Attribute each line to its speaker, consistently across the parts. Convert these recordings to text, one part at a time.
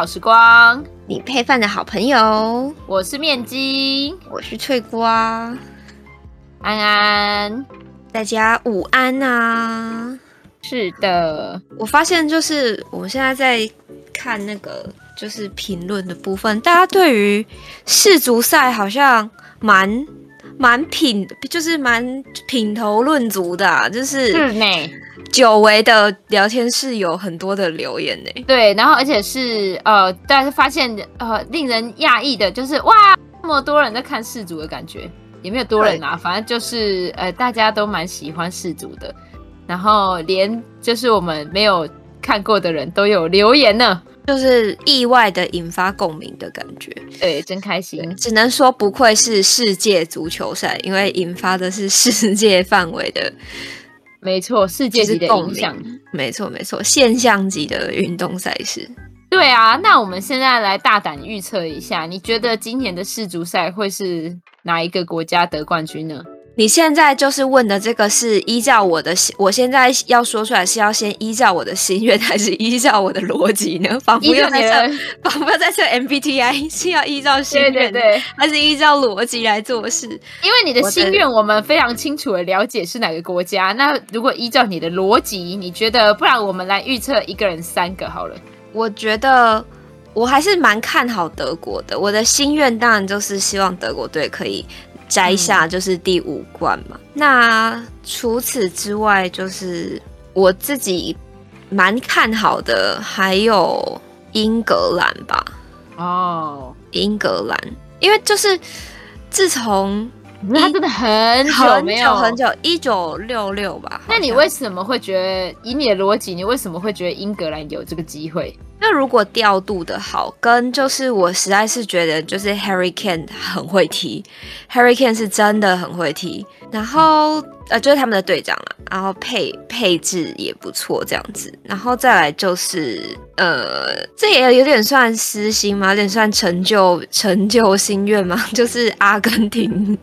Speaker 1: 家午安，
Speaker 2: 我们是午间小时光，
Speaker 1: 你配饭的好朋友。
Speaker 2: 我是面筋，
Speaker 1: 我是脆瓜，
Speaker 2: 安安，
Speaker 1: 大家午安啊！
Speaker 2: 是的，
Speaker 1: 我发现就是我们现在在看那个就是评论的部分，大家对于世足赛好像蛮蛮品，就是蛮品头论足的、啊，就是
Speaker 2: 是呢。
Speaker 1: 久违的聊天室有很多的留言呢，
Speaker 2: 对，然后而且是呃，但是发现呃，令人讶异的就是哇，那么多人在看世足的感觉，也没有多人啊，反正就是呃，大家都蛮喜欢世足的，然后连就是我们没有看过的人都有留言呢，
Speaker 1: 就是意外的引发共鸣的感觉，
Speaker 2: 对，真开心，
Speaker 1: 只能说不愧是世界足球赛，因为引发的是世界范围的。
Speaker 2: 没错，世界级的影响，
Speaker 1: 没错没错，现象级的运动赛事。
Speaker 2: 对啊，那我们现在来大胆预测一下，你觉得今年的世足赛会是哪一个国家得冠军呢？
Speaker 1: 你现在就是问的这个是依照我的心，我现在要说出来是要先依照我的心愿，还是依照我的逻辑呢？仿佛要在测，仿佛要在测 MBTI 是要依照心愿，对对对，还是依照逻辑来做事？
Speaker 2: 因为你的心愿我们非常清楚的了解是哪个国家。那如果依照你的逻辑，你觉得不然我们来预测一个人三个好了。
Speaker 1: 我觉得我还是蛮看好德国的。我的心愿当然就是希望德国队可以。摘下就是第五冠嘛。嗯、那除此之外，就是我自己蛮看好的，还有英格兰吧。
Speaker 2: 哦，
Speaker 1: 英格兰，因为就是自从
Speaker 2: 他真的很久
Speaker 1: 很久很久，一九六六吧。
Speaker 2: 那你为什么会觉得，以你的逻辑，你为什么会觉得英格兰有这个机会？
Speaker 1: 那如果调度的好，跟就是我实在是觉得就是 Harry Kane 很会踢，Harry Kane 是真的很会踢，然后呃就是他们的队长了，然后配配置也不错这样子，然后再来就是呃这也有点算私心吗？有点算成就成就心愿吗？就是阿根廷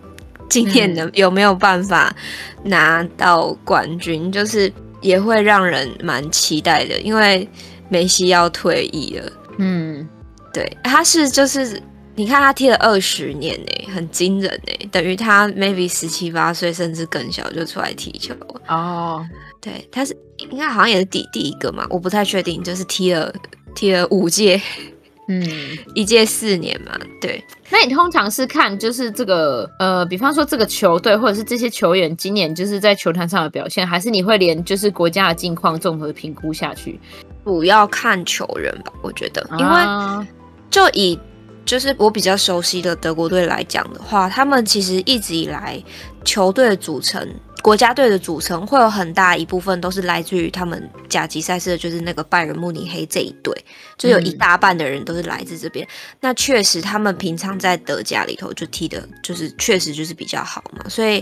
Speaker 1: 今年能有没有办法拿到冠军，就是也会让人蛮期待的，因为。梅西要退役了，
Speaker 2: 嗯，
Speaker 1: 对，他是就是你看他踢了二十年呢，很惊人呢，等于他 maybe 十七八岁甚至更小就出来踢球
Speaker 2: 哦。
Speaker 1: 对，他是应该好像也是第第一个嘛，我不太确定，就是踢了踢了五届，
Speaker 2: 嗯，
Speaker 1: 一届四年嘛，对。
Speaker 2: 那你通常是看就是这个呃，比方说这个球队或者是这些球员今年就是在球坛上的表现，还是你会连就是国家的境况综合评估下去？
Speaker 1: 主要看球员吧，我觉得，因为就以就是我比较熟悉的德国队来讲的话，他们其实一直以来球队的组成，国家队的组成会有很大一部分都是来自于他们甲级赛事的，就是那个拜仁慕尼黑这一队，就有一大半的人都是来自这边。嗯、那确实，他们平常在德甲里头就踢的，就是确实就是比较好嘛，所以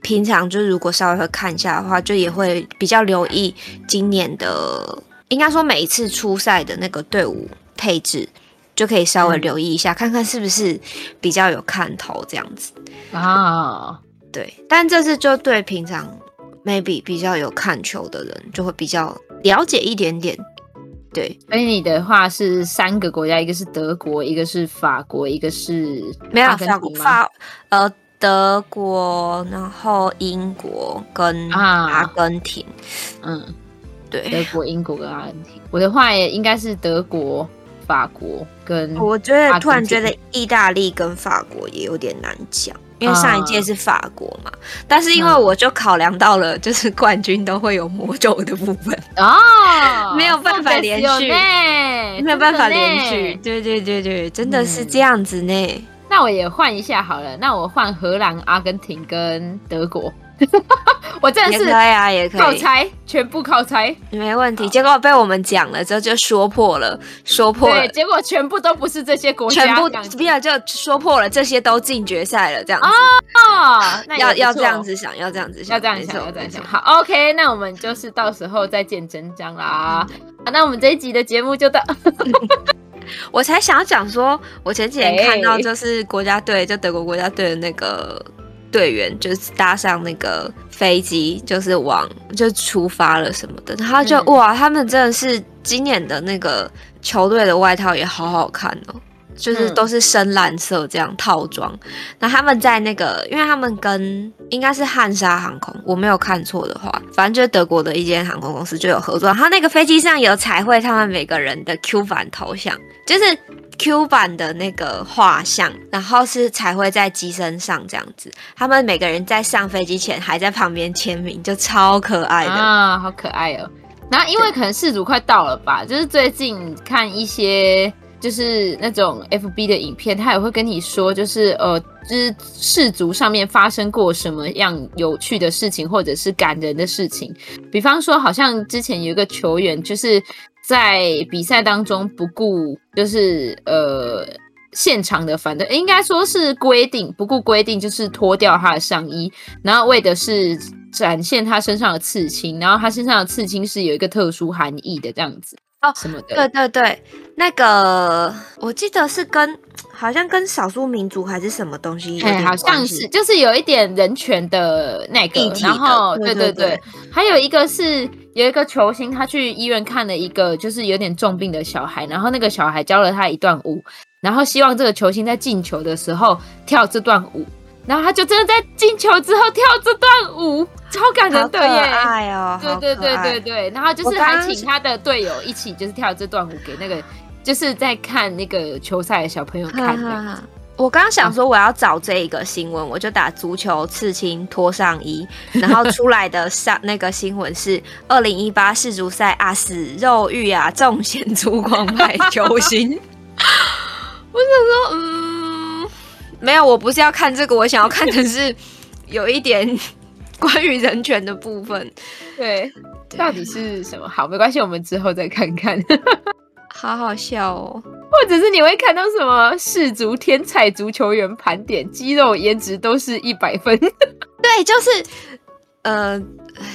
Speaker 1: 平常就是如果稍微会看一下的话，就也会比较留意今年的。应该说，每一次出赛的那个队伍配置，就可以稍微留意一下，嗯、看看是不是比较有看头这样子
Speaker 2: 啊。
Speaker 1: 对，但这次就对平常 maybe 比较有看球的人，就会比较了解一点点。对，
Speaker 2: 所以你的话是三个国家，一个是德国，一个是法国，一个是
Speaker 1: 没有法国法呃德国，然后英国跟阿根廷，
Speaker 2: 啊、嗯。
Speaker 1: 对，
Speaker 2: 德国、英国跟阿根廷，我的话也应该是德国、法国跟。
Speaker 1: 我觉得突然觉得意大利跟法国也有点难讲，因为上一届是法国嘛。嗯、但是因为我就考量到了，就是冠军都会有魔咒的部分
Speaker 2: 哦，
Speaker 1: 没有办法连续，没有办法连续。对对对对，真的是这样子呢。嗯、
Speaker 2: 那我也换一下好了，那我换荷兰、阿根廷跟德国。我真的是可以啊，也可以靠猜，全部靠猜，
Speaker 1: 没问题。结果被我们讲了之后就说破了，说破了，
Speaker 2: 结果全部都不是这些国家，
Speaker 1: 全部不要就说破了，这些都进决赛了，这样子
Speaker 2: 哦，
Speaker 1: 要要这样子想，要这样子想，
Speaker 2: 要这样想，要这样想。好，OK，那我们就是到时候再见真章啦。好，那我们这一集的节目就到。
Speaker 1: 我才想要讲说，我前几天看到就是国家队，就德国国家队的那个。队员就是搭上那个飞机，就是往就出发了什么的，然后就、嗯、哇，他们真的是今年的那个球队的外套也好好看哦。就是都是深蓝色这样套装，那、嗯、他们在那个，因为他们跟应该是汉莎航空，我没有看错的话，反正就是德国的一间航空公司就有合作。他那个飞机上有彩绘他们每个人的 Q 版头像，就是 Q 版的那个画像，然后是彩绘在机身上这样子。他们每个人在上飞机前还在旁边签名，就超可爱的
Speaker 2: 啊，好可爱哦。然后因为可能事主快到了吧，就是最近看一些。就是那种 FB 的影片，他也会跟你说，就是呃，就是世足上面发生过什么样有趣的事情，或者是感人的事情。比方说，好像之前有一个球员，就是在比赛当中不顾，就是呃现场的反正应该说是规定，不顾规定，就是脱掉他的上衣，然后为的是展现他身上的刺青，然后他身上的刺青是有一个特殊含义的这样子。哦，什么的？
Speaker 1: 对对对，那个我记得是跟好像跟少数民族还是什么东西
Speaker 2: 好像是就是有一点人权的那个，然后对对对，还有一个是有一个球星，他去医院看了一个就是有点重病的小孩，然后那个小孩教了他一段舞，然后希望这个球星在进球的时候跳这段舞。然后他就真的在进球之后跳这段舞，超感人的耶！
Speaker 1: 爱哦！
Speaker 2: 对对对对对，然后就是还请他的队友一起就是跳这段舞给那个就是在看那个球赛的小朋友看的。
Speaker 1: 我刚刚想说我要找这一个新闻，我就打足球刺青脱上衣，然后出来的上那个新闻是二零一八世足赛啊，死肉欲啊，重显出光派球星。我想说，嗯。没有，我不是要看这个，我想要看的是有一点 关于人权的部分。
Speaker 2: 对，到底是什么？好，没关系，我们之后再看看。
Speaker 1: 好好笑哦！
Speaker 2: 或者是你会看到什么世足天才足球员盘点，肌肉颜值都是一百分。
Speaker 1: 对，就是呃，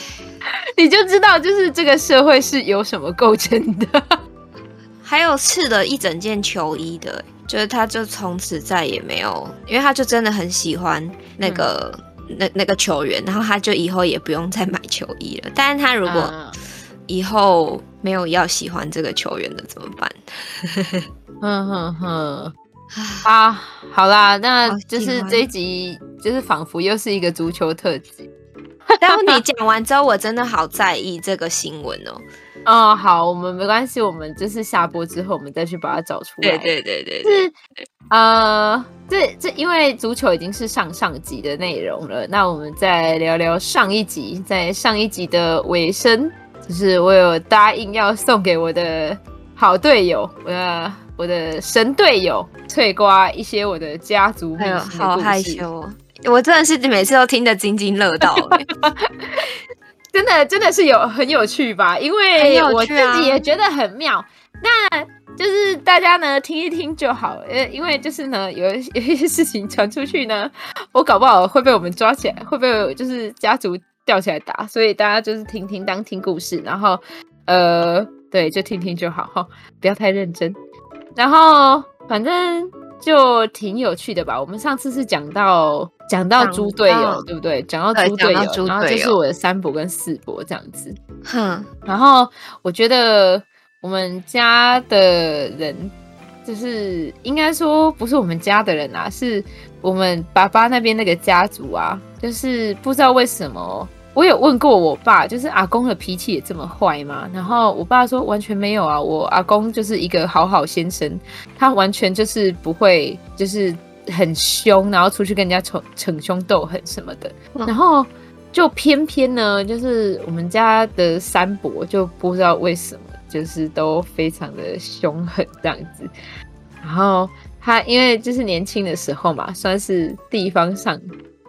Speaker 2: 你就知道，就是这个社会是由什么构成的。
Speaker 1: 还有刺了一整件球衣的。就是他，就从此再也没有，因为他就真的很喜欢那个、嗯、那那个球员，然后他就以后也不用再买球衣了。但是他如果以后没有要喜欢这个球员的怎么办？
Speaker 2: 哼哼哼啊，好啦，那就是这一集就是仿佛又是一个足球特
Speaker 1: 辑。但你讲完之后，我真的好在意这个新闻哦。
Speaker 2: 哦，好，我们没关系，我们就是下播之后，我们再去把它找出来。
Speaker 1: 对对对对，
Speaker 2: 是呃，这这因为足球已经是上上集的内容了，那我们再聊聊上一集，在上一集的尾声，就是我有答应要送给我的好队友，我的我的神队友翠瓜一些我的家族。好害羞，
Speaker 1: 我真的是每次都听得津津乐道。
Speaker 2: 真的真的是有很有趣吧？因为我自己也觉得很妙。啊、那就是大家呢听一听就好。呃，因为就是呢有一 有一些事情传出去呢，我搞不好会被我们抓起来，会被就是家族吊起来打。所以大家就是听听当听故事，然后呃对，就听听就好哈，不要太认真。然后反正。就挺有趣的吧。我们上次是讲到讲到猪队友，对不对？讲到猪队友，然后就是我的三伯跟四伯这样子。哼，然后我觉得我们家的人，就是应该说不是我们家的人啊，是我们爸爸那边那个家族啊，就是不知道为什么。我有问过我爸，就是阿公的脾气也这么坏吗？然后我爸说完全没有啊，我阿公就是一个好好先生，他完全就是不会就是很凶，然后出去跟人家逞逞凶斗狠什么的。然后就偏偏呢，就是我们家的三伯就不知道为什么，就是都非常的凶狠这样子。然后他因为就是年轻的时候嘛，算是地方上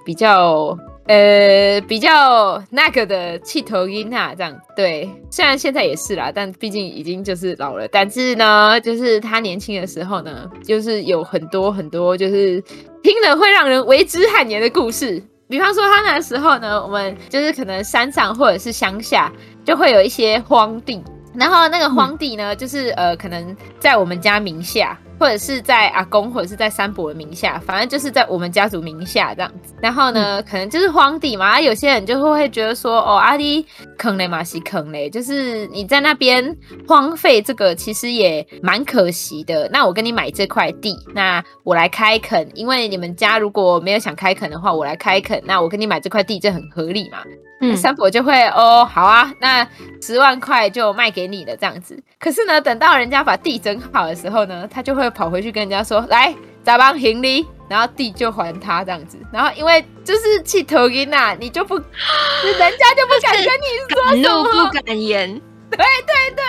Speaker 2: 比较。呃，比较那个的气头音啊，这样对，虽然现在也是啦，但毕竟已经就是老了。但是呢，就是他年轻的时候呢，就是有很多很多，就是听了会让人为之汗颜的故事。比方说，他那时候呢，我们就是可能山上或者是乡下，就会有一些荒地，然后那个荒地呢，就是呃，可能在我们家名下。或者是在阿公，或者是在三伯的名下，反正就是在我们家族名下这样子。然后呢，嗯、可能就是荒地嘛，啊、有些人就会会觉得说，哦，阿弟坑嘞嘛，是坑嘞，就是你在那边荒废这个，其实也蛮可惜的。那我跟你买这块地，那我来开垦，因为你们家如果没有想开垦的话，我来开垦，那我跟你买这块地，这很合理嘛。嗯，三伯就会哦，好啊，那十万块就卖给你了这样子。可是呢，等到人家把地整好的时候呢，他就会跑回去跟人家说，来，咱帮行李，然后地就还他这样子。然后因为就是气头晕呐，你就不，人家就不敢跟你说什么，
Speaker 1: 怒不敢言。
Speaker 2: 对对对，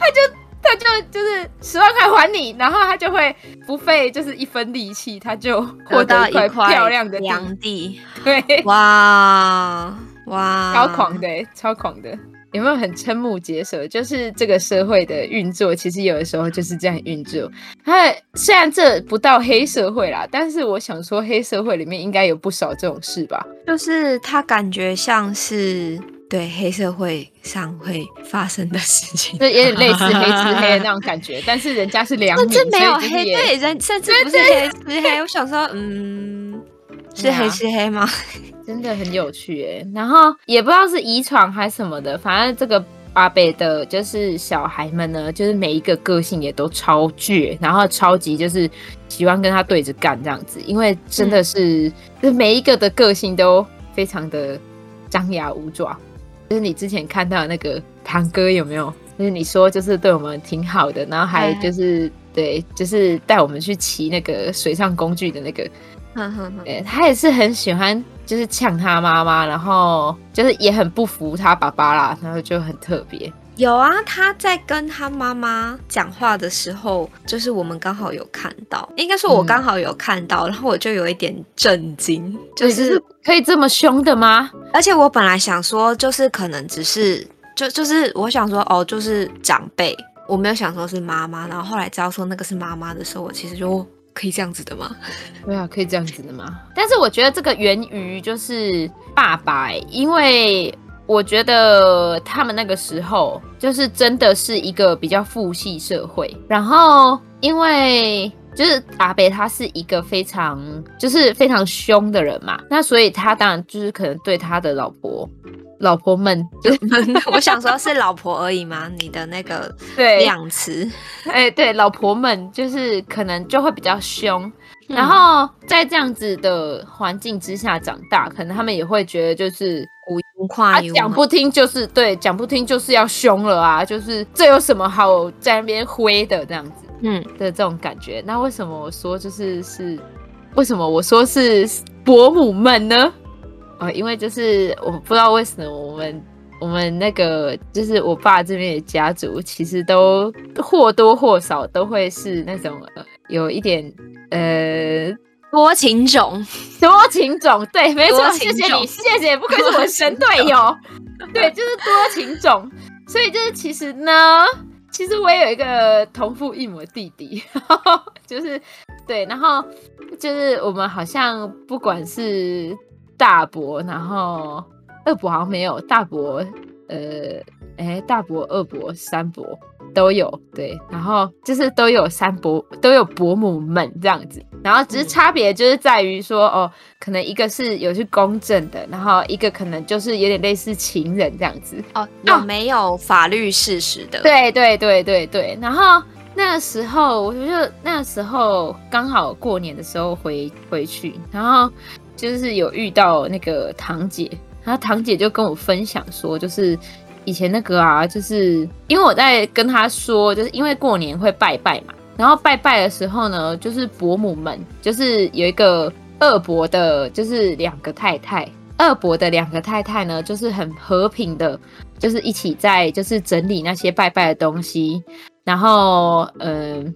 Speaker 2: 他就他就就是十万块还你，然后他就会不费就是一分力气，他就获得一块漂亮的
Speaker 1: 良地。
Speaker 2: 对，
Speaker 1: 哇哇，
Speaker 2: 超狂的，超狂的，有没有很瞠目结舌？就是这个社会的运作，其实有的时候就是这样运作。它虽然这不到黑社会啦，但是我想说，黑社会里面应该有不少这种事吧？
Speaker 1: 就是他感觉像是对黑社会上会发生的事情，
Speaker 2: 就有点类似黑吃黑的那种感觉。但是人家是良民，
Speaker 1: 甚至没有黑，对人甚至不是黑吃黑。我想说，嗯。是黑吃黑吗？
Speaker 2: 真的很有趣哎，然后也不知道是遗传还是什么的，反正这个阿北的，就是小孩们呢，就是每一个个性也都超倔，然后超级就是喜欢跟他对着干这样子，因为真的是，嗯、就是每一个的个性都非常的张牙舞爪。就是你之前看到那个堂哥有没有？就是你说就是对我们挺好的，然后还就是对，就是带我们去骑那个水上工具的那个。对，他也是很喜欢，就是呛他妈妈，然后就是也很不服他爸爸啦，然后就很特别。
Speaker 1: 有啊，他在跟他妈妈讲话的时候，就是我们刚好有看到，应该说我刚好有看到，嗯、然后我就有一点震惊，就是，
Speaker 2: 可以这么凶的吗？
Speaker 1: 而且我本来想说，就是可能只是就就是我想说哦，就是长辈，我没有想说是妈妈，然后后来知道说那个是妈妈的时候，我其实就。可以这样子的吗？
Speaker 2: 对啊，可以这样子的吗？但是我觉得这个源于就是爸爸，因为我觉得他们那个时候就是真的是一个比较父系社会，然后因为就是阿北他是一个非常就是非常凶的人嘛，那所以他当然就是可能对他的老婆。老婆们，
Speaker 1: 我想说是老婆而已嘛？你的那个对量词，
Speaker 2: 哎、欸，对，老婆们就是可能就会比较凶，嗯、然后在这样子的环境之下长大，可能他们也会觉得就是
Speaker 1: 无无话
Speaker 2: 讲不听就是对，讲不听就是要凶了啊，就是这有什么好在那边挥的这样子，嗯的这种感觉。那为什么我说就是是为什么我说是伯母们呢？哦，因为就是我不知道为什么我们我们那个就是我爸这边的家族，其实都或多或少都会是那种呃有一点呃
Speaker 1: 多情种，
Speaker 2: 多情种，对，没错，谢谢你，谢谢，不愧是我的神队友，对，就是多情种，所以就是其实呢，其实我也有一个同父异母的弟弟，就是对，然后就是我们好像不管是。大伯，然后二伯好像没有，大伯，呃，哎，大伯、二伯、三伯都有，对，然后就是都有三伯，都有伯母们这样子，然后只是差别就是在于说，嗯、哦，可能一个是有去公证的，然后一个可能就是有点类似情人这样子，
Speaker 1: 哦，有没有法律事实的？
Speaker 2: 对对对对对，然后那个时候，我觉得那个时候刚好过年的时候回回去，然后。就是有遇到那个堂姐，然后堂姐就跟我分享说，就是以前那个啊，就是因为我在跟她说，就是因为过年会拜拜嘛，然后拜拜的时候呢，就是伯母们，就是有一个二伯的，就是两个太太，二伯的两个太太呢，就是很和平的，就是一起在就是整理那些拜拜的东西，然后嗯。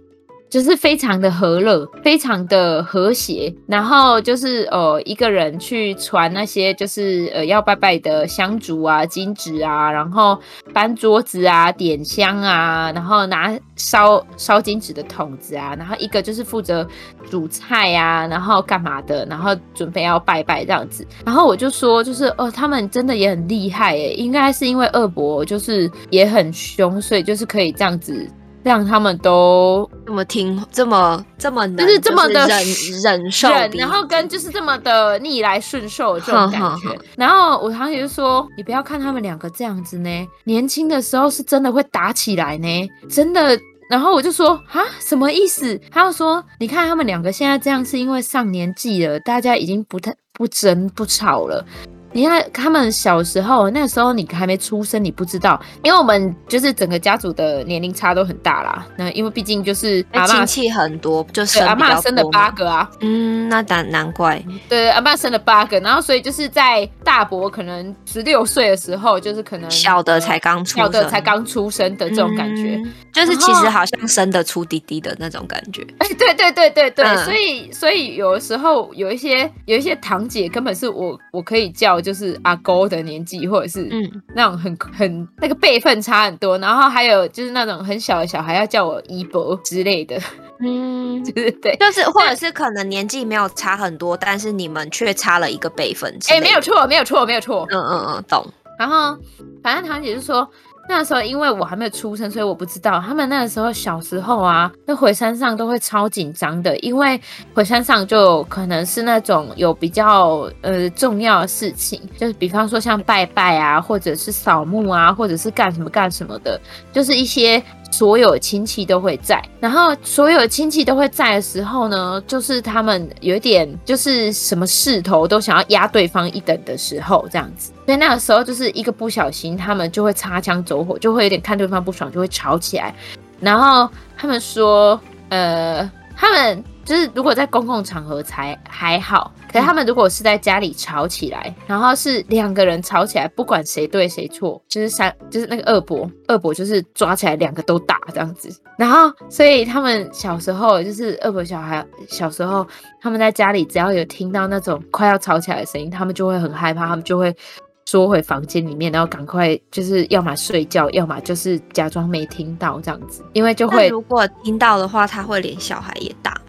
Speaker 2: 就是非常的和乐，非常的和谐，然后就是呃一个人去传那些就是呃要拜拜的香烛啊、金纸啊，然后搬桌子啊、点香啊，然后拿烧烧金纸的筒子啊，然后一个就是负责煮菜啊，然后干嘛的，然后准备要拜拜这样子。然后我就说，就是哦、他们真的也很厉害诶，应该是因为二伯就是也很凶，所以就是可以这样子。让他们都
Speaker 1: 这么听，这么这么
Speaker 2: 就是这么的
Speaker 1: 忍忍受，
Speaker 2: 然后跟就是这么的逆来顺受这种感觉。然后我堂姐就说：“你不要看他们两个这样子呢，年轻的时候是真的会打起来呢，真的。”然后我就说：“啊，什么意思？”他就说：“你看他们两个现在这样，是因为上年纪了，大家已经不太不争不吵了。”你看他们小时候，那时候你还没出生，你不知道，因为我们就是整个家族的年龄差都很大啦。那因为毕竟就是
Speaker 1: 亲戚很多，就是
Speaker 2: 阿嬷生了八个啊。
Speaker 1: 嗯，那难难怪。
Speaker 2: 对，阿嬷生了八个，然后所以就是在大伯可能十六岁的时候，就是可能
Speaker 1: 小的才刚出生，
Speaker 2: 小的才刚出生的这种感觉，
Speaker 1: 嗯、就是其实好像生得出弟弟的那种感觉。
Speaker 2: 哎，对对对对对，嗯、所以所以有的时候有一些有一些堂姐根本是我我可以叫。就是阿公的年纪，或者是嗯那种很很那个辈分差很多，然后还有就是那种很小的小孩要叫我姨伯之类的，嗯，就是对，
Speaker 1: 就是或者是可能年纪没有差很多，但是你们却差了一个辈分。
Speaker 2: 哎、欸，没有错，没有错，没有错，
Speaker 1: 嗯嗯嗯，懂。
Speaker 2: 然后反正堂姐就说。那时候因为我还没有出生，所以我不知道他们那个时候小时候啊，那回山上都会超紧张的，因为回山上就可能是那种有比较呃重要的事情，就是比方说像拜拜啊，或者是扫墓啊，或者是干什么干什么的，就是一些。所有亲戚都会在，然后所有亲戚都会在的时候呢，就是他们有点就是什么势头都想要压对方一等的时候，这样子。所以那个时候就是一个不小心，他们就会擦枪走火，就会有点看对方不爽，就会吵起来。然后他们说，呃，他们。就是如果在公共场合才还好，可是他们如果是在家里吵起来，然后是两个人吵起来，不管谁对谁错，就是三就是那个二伯，二伯就是抓起来两个都打这样子。然后所以他们小时候就是二伯小孩小时候，他们在家里只要有听到那种快要吵起来的声音，他们就会很害怕，他们就会缩回房间里面，然后赶快就是要么睡觉，要么就是假装没听到这样子，因为就会
Speaker 1: 如果听到的话，他会连小孩也打。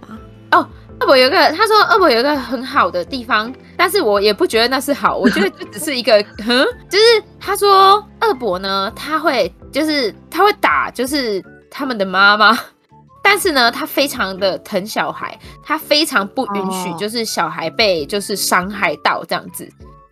Speaker 2: 哦，二伯有个，他说二伯有一个很好的地方，但是我也不觉得那是好，我觉得就只是一个，哼，就是他说二伯呢，他会就是他会打，就是他们的妈妈，但是呢，他非常的疼小孩，他非常不允许就是小孩被就是伤害到这样子。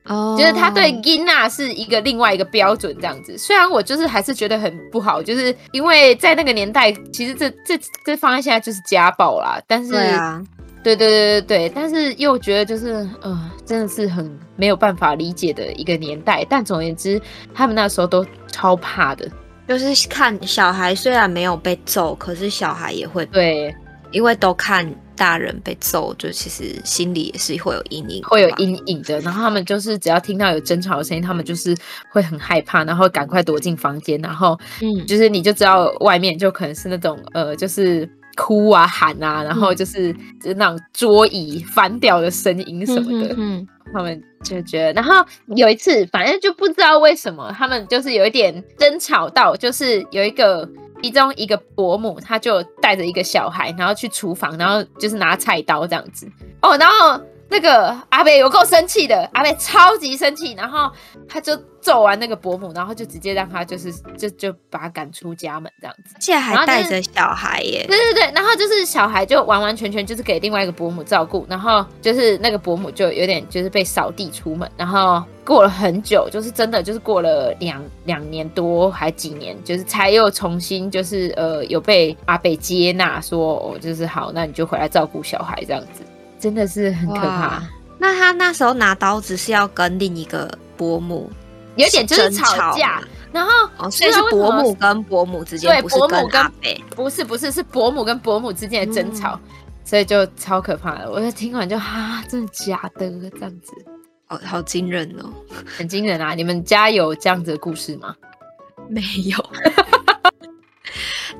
Speaker 2: 哦，就是他对囡仔是一个另外一个标准这样子，虽然我就是还是觉得很不好，就是因为在那个年代，其实这这这放在现在就是家暴啦。但是，对啊，对对对对对，但是又觉得就是，呃，真的是很没有办法理解的一个年代。但总而言之，他们那时候都超怕的，
Speaker 1: 就是看小孩虽然没有被揍，可是小孩也会
Speaker 2: 对，
Speaker 1: 因为都看。大人被揍，就其实心里也是会有阴影，
Speaker 2: 会有阴影的。然后他们就是只要听到有争吵的声音，他们就是会很害怕，然后赶快躲进房间。然后，嗯，就是你就知道外面就可能是那种呃，就是哭啊喊啊，然后就是、嗯、就是那种桌椅翻掉的声音什么的。嗯，嗯，嗯，他们就觉得。然后有一次，反正就不知道为什么，他们就是有一点争吵到，就是有一个。其中一个伯母，她就带着一个小孩，然后去厨房，然后就是拿菜刀这样子。哦，然后那个阿贝有够生气的，阿贝超级生气，然后他就。揍完那个伯母，然后就直接让他就是就就把他赶出家门这样子，
Speaker 1: 现在还带着小孩耶。
Speaker 2: 对对对，然后就是小孩就完完全全就是给另外一个伯母照顾，然后就是那个伯母就有点就是被扫地出门，然后过了很久，就是真的就是过了两两年多还几年，就是才又重新就是呃有被阿北接纳，说哦就是好，那你就回来照顾小孩这样子，真的是很可怕。
Speaker 1: 那他那时候拿刀子是要跟另一个伯母？
Speaker 2: 有点就是吵架，然后
Speaker 1: 哦，所以是伯母跟伯母之间，对，伯母跟，
Speaker 2: 不是不是是伯母跟伯母之间的争吵，嗯、所以就超可怕的。我就听完就哈，真的假的这样子？
Speaker 1: 好好惊人哦，
Speaker 2: 很惊人啊！你们家有这样子的故事吗？
Speaker 1: 没有。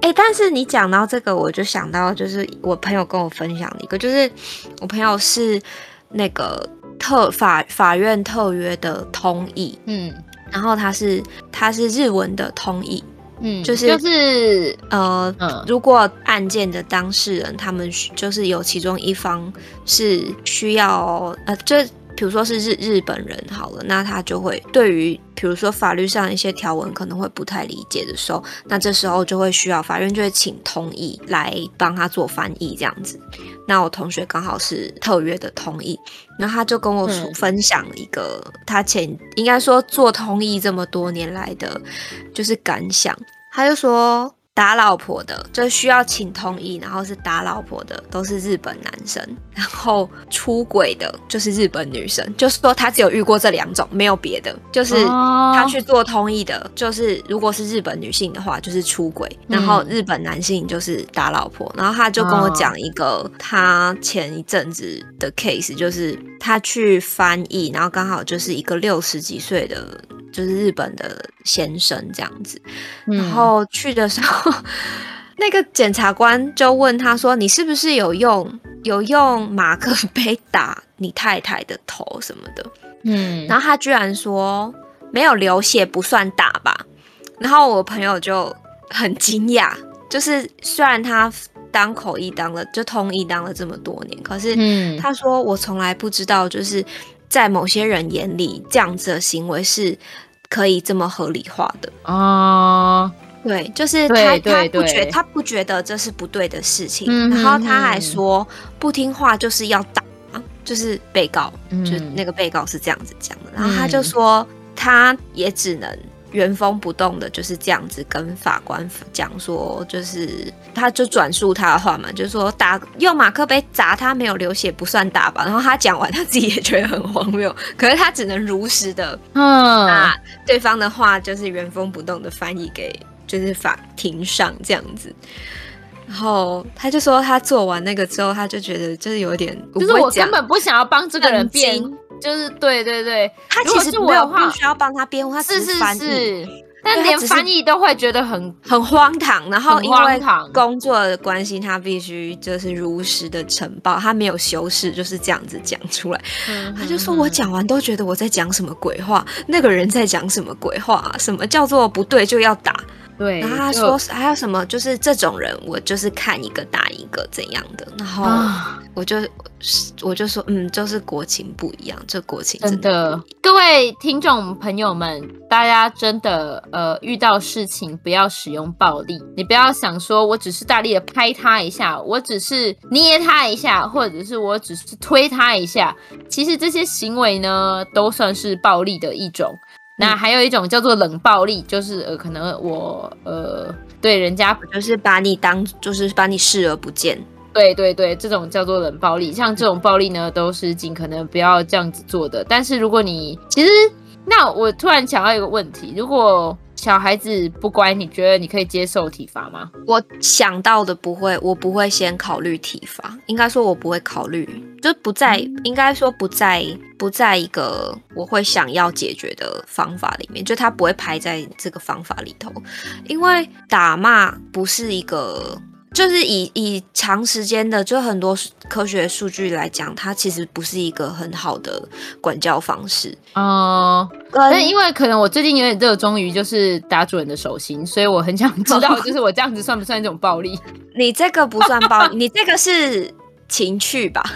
Speaker 1: 哎、欸，但是你讲到这个，我就想到就是我朋友跟我分享的一个，就是我朋友是那个。特法法院特约的通译，嗯，然后他是他是日文的通译，嗯，就是就是呃，嗯、如果案件的当事人他们就是有其中一方是需要呃，就比如说是日日本人好了，那他就会对于比如说法律上一些条文可能会不太理解的时候，那这时候就会需要法院就会请通译来帮他做翻译这样子。那我同学刚好是特约的通译，然后他就跟我分享一个他前应该说做通译这么多年来的就是感想，他就说。打老婆的就需要请通译，然后是打老婆的都是日本男生，然后出轨的就是日本女生，就是说他只有遇过这两种，没有别的。就是他去做通译的，就是如果是日本女性的话，就是出轨，然后日本男性就是打老婆。然后他就跟我讲一个他前一阵子的 case，就是他去翻译，然后刚好就是一个六十几岁的。就是日本的先生这样子，然后去的时候，嗯、那个检察官就问他说：“你是不是有用有用马克杯打你太太的头什么的？”嗯，然后他居然说：“没有流血不算打吧？”然后我朋友就很惊讶，就是虽然他当口译当了就通译当了这么多年，可是他说：“我从来不知道就是。”在某些人眼里，这样子的行为是可以这么合理化的啊。对，就是他他不觉他不觉得这是不对的事情，嗯、然后他还说不听话就是要打，就是被告，嗯、就那个被告是这样子讲的。然后他就说他也只能。原封不动的就是这样子跟法官讲说，就是他就转述他的话嘛，就是说打用马克杯砸他没有流血不算打吧。然后他讲完他自己也觉得很荒谬，可是他只能如实的 嗯把对方的话就是原封不动的翻译给就是法庭上这样子。然后他就说他做完那个之后，他就觉得就是有点，
Speaker 2: 就是我根本不想要帮这个人辩。就是对对对，
Speaker 1: 他其实没有不需要帮他辩护，他是翻译，是是是，
Speaker 2: 但连翻译都会觉得很
Speaker 1: 很荒唐。然后因为工作的关系，他必须就是如实的呈报，他没有修饰，就是这样子讲出来。嗯、他就说我讲完都觉得我在讲什么鬼话，那个人在讲什么鬼话、啊？什么叫做不对就要打？
Speaker 2: 对，
Speaker 1: 然后他说还有什么？就是这种人，我就是看一个打一个怎样的。然后我就我就说，嗯，就是国情不一样，这国情真的，真的。
Speaker 2: 各位听众朋友们，大家真的呃遇到事情不要使用暴力。你不要想说我只是大力的拍他一下，我只是捏他一下，或者是我只是推他一下，其实这些行为呢都算是暴力的一种。那还有一种叫做冷暴力，就是呃，可能我呃对人家
Speaker 1: 就是把你当就是把你视而不见，
Speaker 2: 对对对，这种叫做冷暴力。像这种暴力呢，都是尽可能不要这样子做的。但是如果你其实，那我突然想到一个问题，如果。小孩子不乖，你觉得你可以接受体罚吗？
Speaker 1: 我想到的不会，我不会先考虑体罚。应该说，我不会考虑，就不在，应该说不在，不在一个我会想要解决的方法里面，就他不会排在这个方法里头，因为打骂不是一个。就是以以长时间的，就很多科学数据来讲，它其实不是一个很好的管教方式
Speaker 2: 嗯、因为可能我最近有点热衷于就是打主人的手心，所以我很想知道，就是我这样子算不算一种暴力？
Speaker 1: 你这个不算暴力，你这个是情趣吧？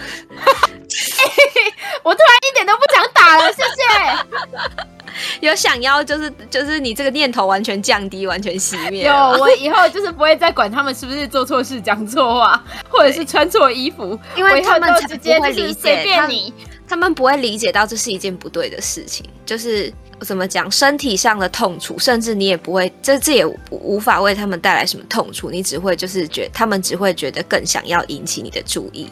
Speaker 2: 我突然一点都不想打了，谢谢。
Speaker 1: 有想要就是就是你这个念头完全降低，完全熄灭。
Speaker 2: 有，我以后就是不会再管他们是不是做错事、讲错话，或者是穿错衣服，
Speaker 1: 因为他们直接会理解随便你他，他们不会理解到这是一件不对的事情，就是怎么讲，身体上的痛楚，甚至你也不会，这这也无法为他们带来什么痛楚，你只会就是觉，他们只会觉得更想要引起你的注意，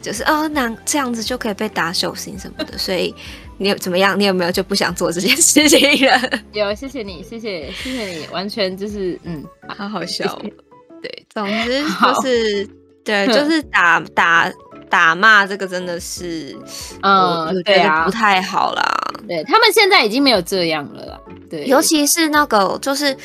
Speaker 1: 就是哦，那这样子就可以被打手心什么的，所以。你有怎么样？你有没有就不想做这件事情了？
Speaker 2: 有，谢谢你，谢谢，谢谢你，完全就是嗯，
Speaker 1: 好好笑。对，总之 就是对，就是打打打骂这个真的是，嗯，我觉得不太好啦。
Speaker 2: 对，他们现在已经没有这样了啦。对，
Speaker 1: 尤其是那个就是。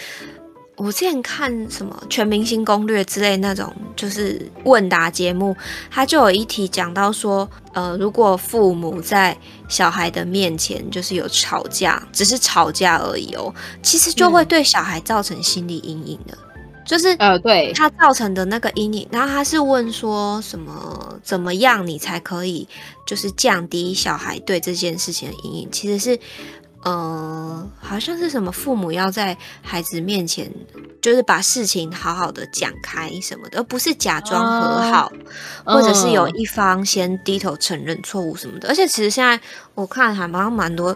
Speaker 1: 我之前看什么《全明星攻略》之类那种，就是问答节目，他就有一题讲到说，呃，如果父母在小孩的面前就是有吵架，只是吵架而已哦，其实就会对小孩造成心理阴影的。就是
Speaker 2: 呃，对，
Speaker 1: 他造成的那个阴影。然后他是问说什么怎么样你才可以就是降低小孩对这件事情的阴影？其实是。呃，好像是什么父母要在孩子面前，就是把事情好好的讲开什么的，而不是假装和好，哦、或者是有一方先低头承认错误什么的。而且其实现在我看还蛮蛮多，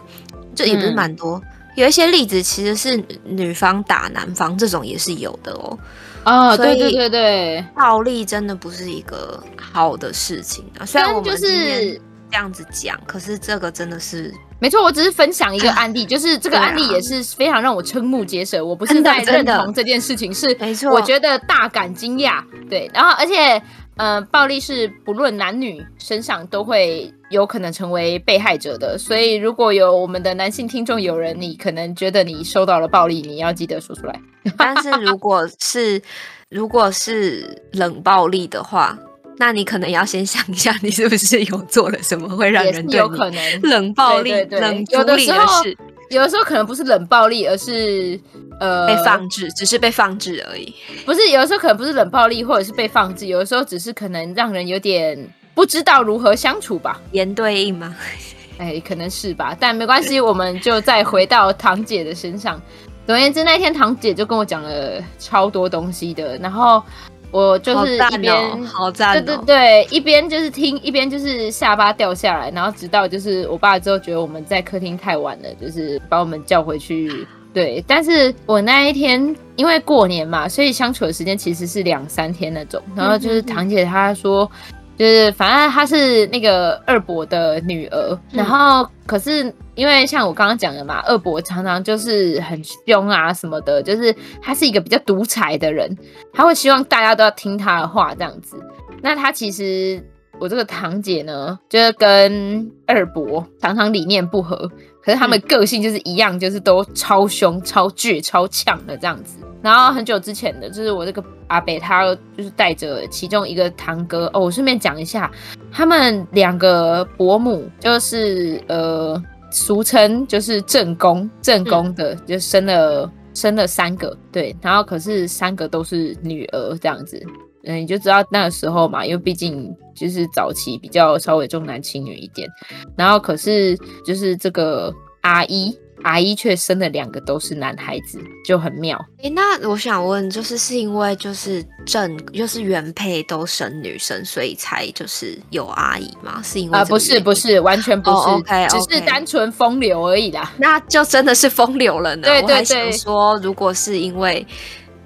Speaker 1: 这也不是蛮多，嗯、有一些例子其实是女方打男方，这种也是有的哦。
Speaker 2: 哦，对对对对，
Speaker 1: 暴力真的不是一个好的事情啊。虽然我们就是这样子讲，可是这个真的是。
Speaker 2: 没错，我只是分享一个案例，就是这个案例也是非常让我瞠目结舌。我不是在认同这件事情，是没错，我觉得大感惊讶。对，然后而且，呃，暴力是不论男女身上都会有可能成为被害者的。所以，如果有我们的男性听众有人，你可能觉得你受到了暴力，你要记得说出来。
Speaker 1: 但是如果是如果是冷暴力的话。那你可能要先想一下，你是不是有做了什么会让人对你冷暴力、冷处理的事？
Speaker 2: 有的时候可能不是冷暴力，而是呃
Speaker 1: 被放置，只是被放置而已。
Speaker 2: 不是，有的时候可能不是冷暴力，或者是被放置，有的时候只是可能让人有点不知道如何相处吧。
Speaker 1: 言对应吗？
Speaker 2: 哎，可能是吧，但没关系，我们就再回到堂姐的身上。总而言之，那天堂姐就跟我讲了超多东西的，然后。我就是一边，
Speaker 1: 好赞哦，
Speaker 2: 对对对，一边就是听，一边就是下巴掉下来，然后直到就是我爸之后觉得我们在客厅太晚了，就是把我们叫回去。对，但是我那一天因为过年嘛，所以相处的时间其实是两三天那种。然后就是堂姐她说。就是反正她是那个二伯的女儿，然后可是因为像我刚刚讲的嘛，二伯常常就是很凶啊什么的，就是他是一个比较独裁的人，他会希望大家都要听他的话这样子。那他其实我这个堂姐呢，就是跟二伯常常理念不合，可是他们个性就是一样，就是都超凶、超倔、超呛的这样子。然后很久之前的，就是我这个阿伯，他就是带着其中一个堂哥哦。我顺便讲一下，他们两个伯母就是呃，俗称就是正宫正宫的，嗯、就生了生了三个，对。然后可是三个都是女儿这样子，嗯，你就知道那个时候嘛，因为毕竟就是早期比较稍微重男轻女一点。然后可是就是这个阿姨。阿姨却生了两个都是男孩子，就很妙。
Speaker 1: 哎、欸，那我想问，就是是因为就是正就是原配都生女生，所以才就是有阿姨吗？是因为啊、呃，
Speaker 2: 不是不是，完全不是
Speaker 1: ，oh, okay.
Speaker 2: 只是单纯风流而已啦。
Speaker 1: 那就真的是风流了呢。
Speaker 2: 对对对，我还
Speaker 1: 想说，如果是因为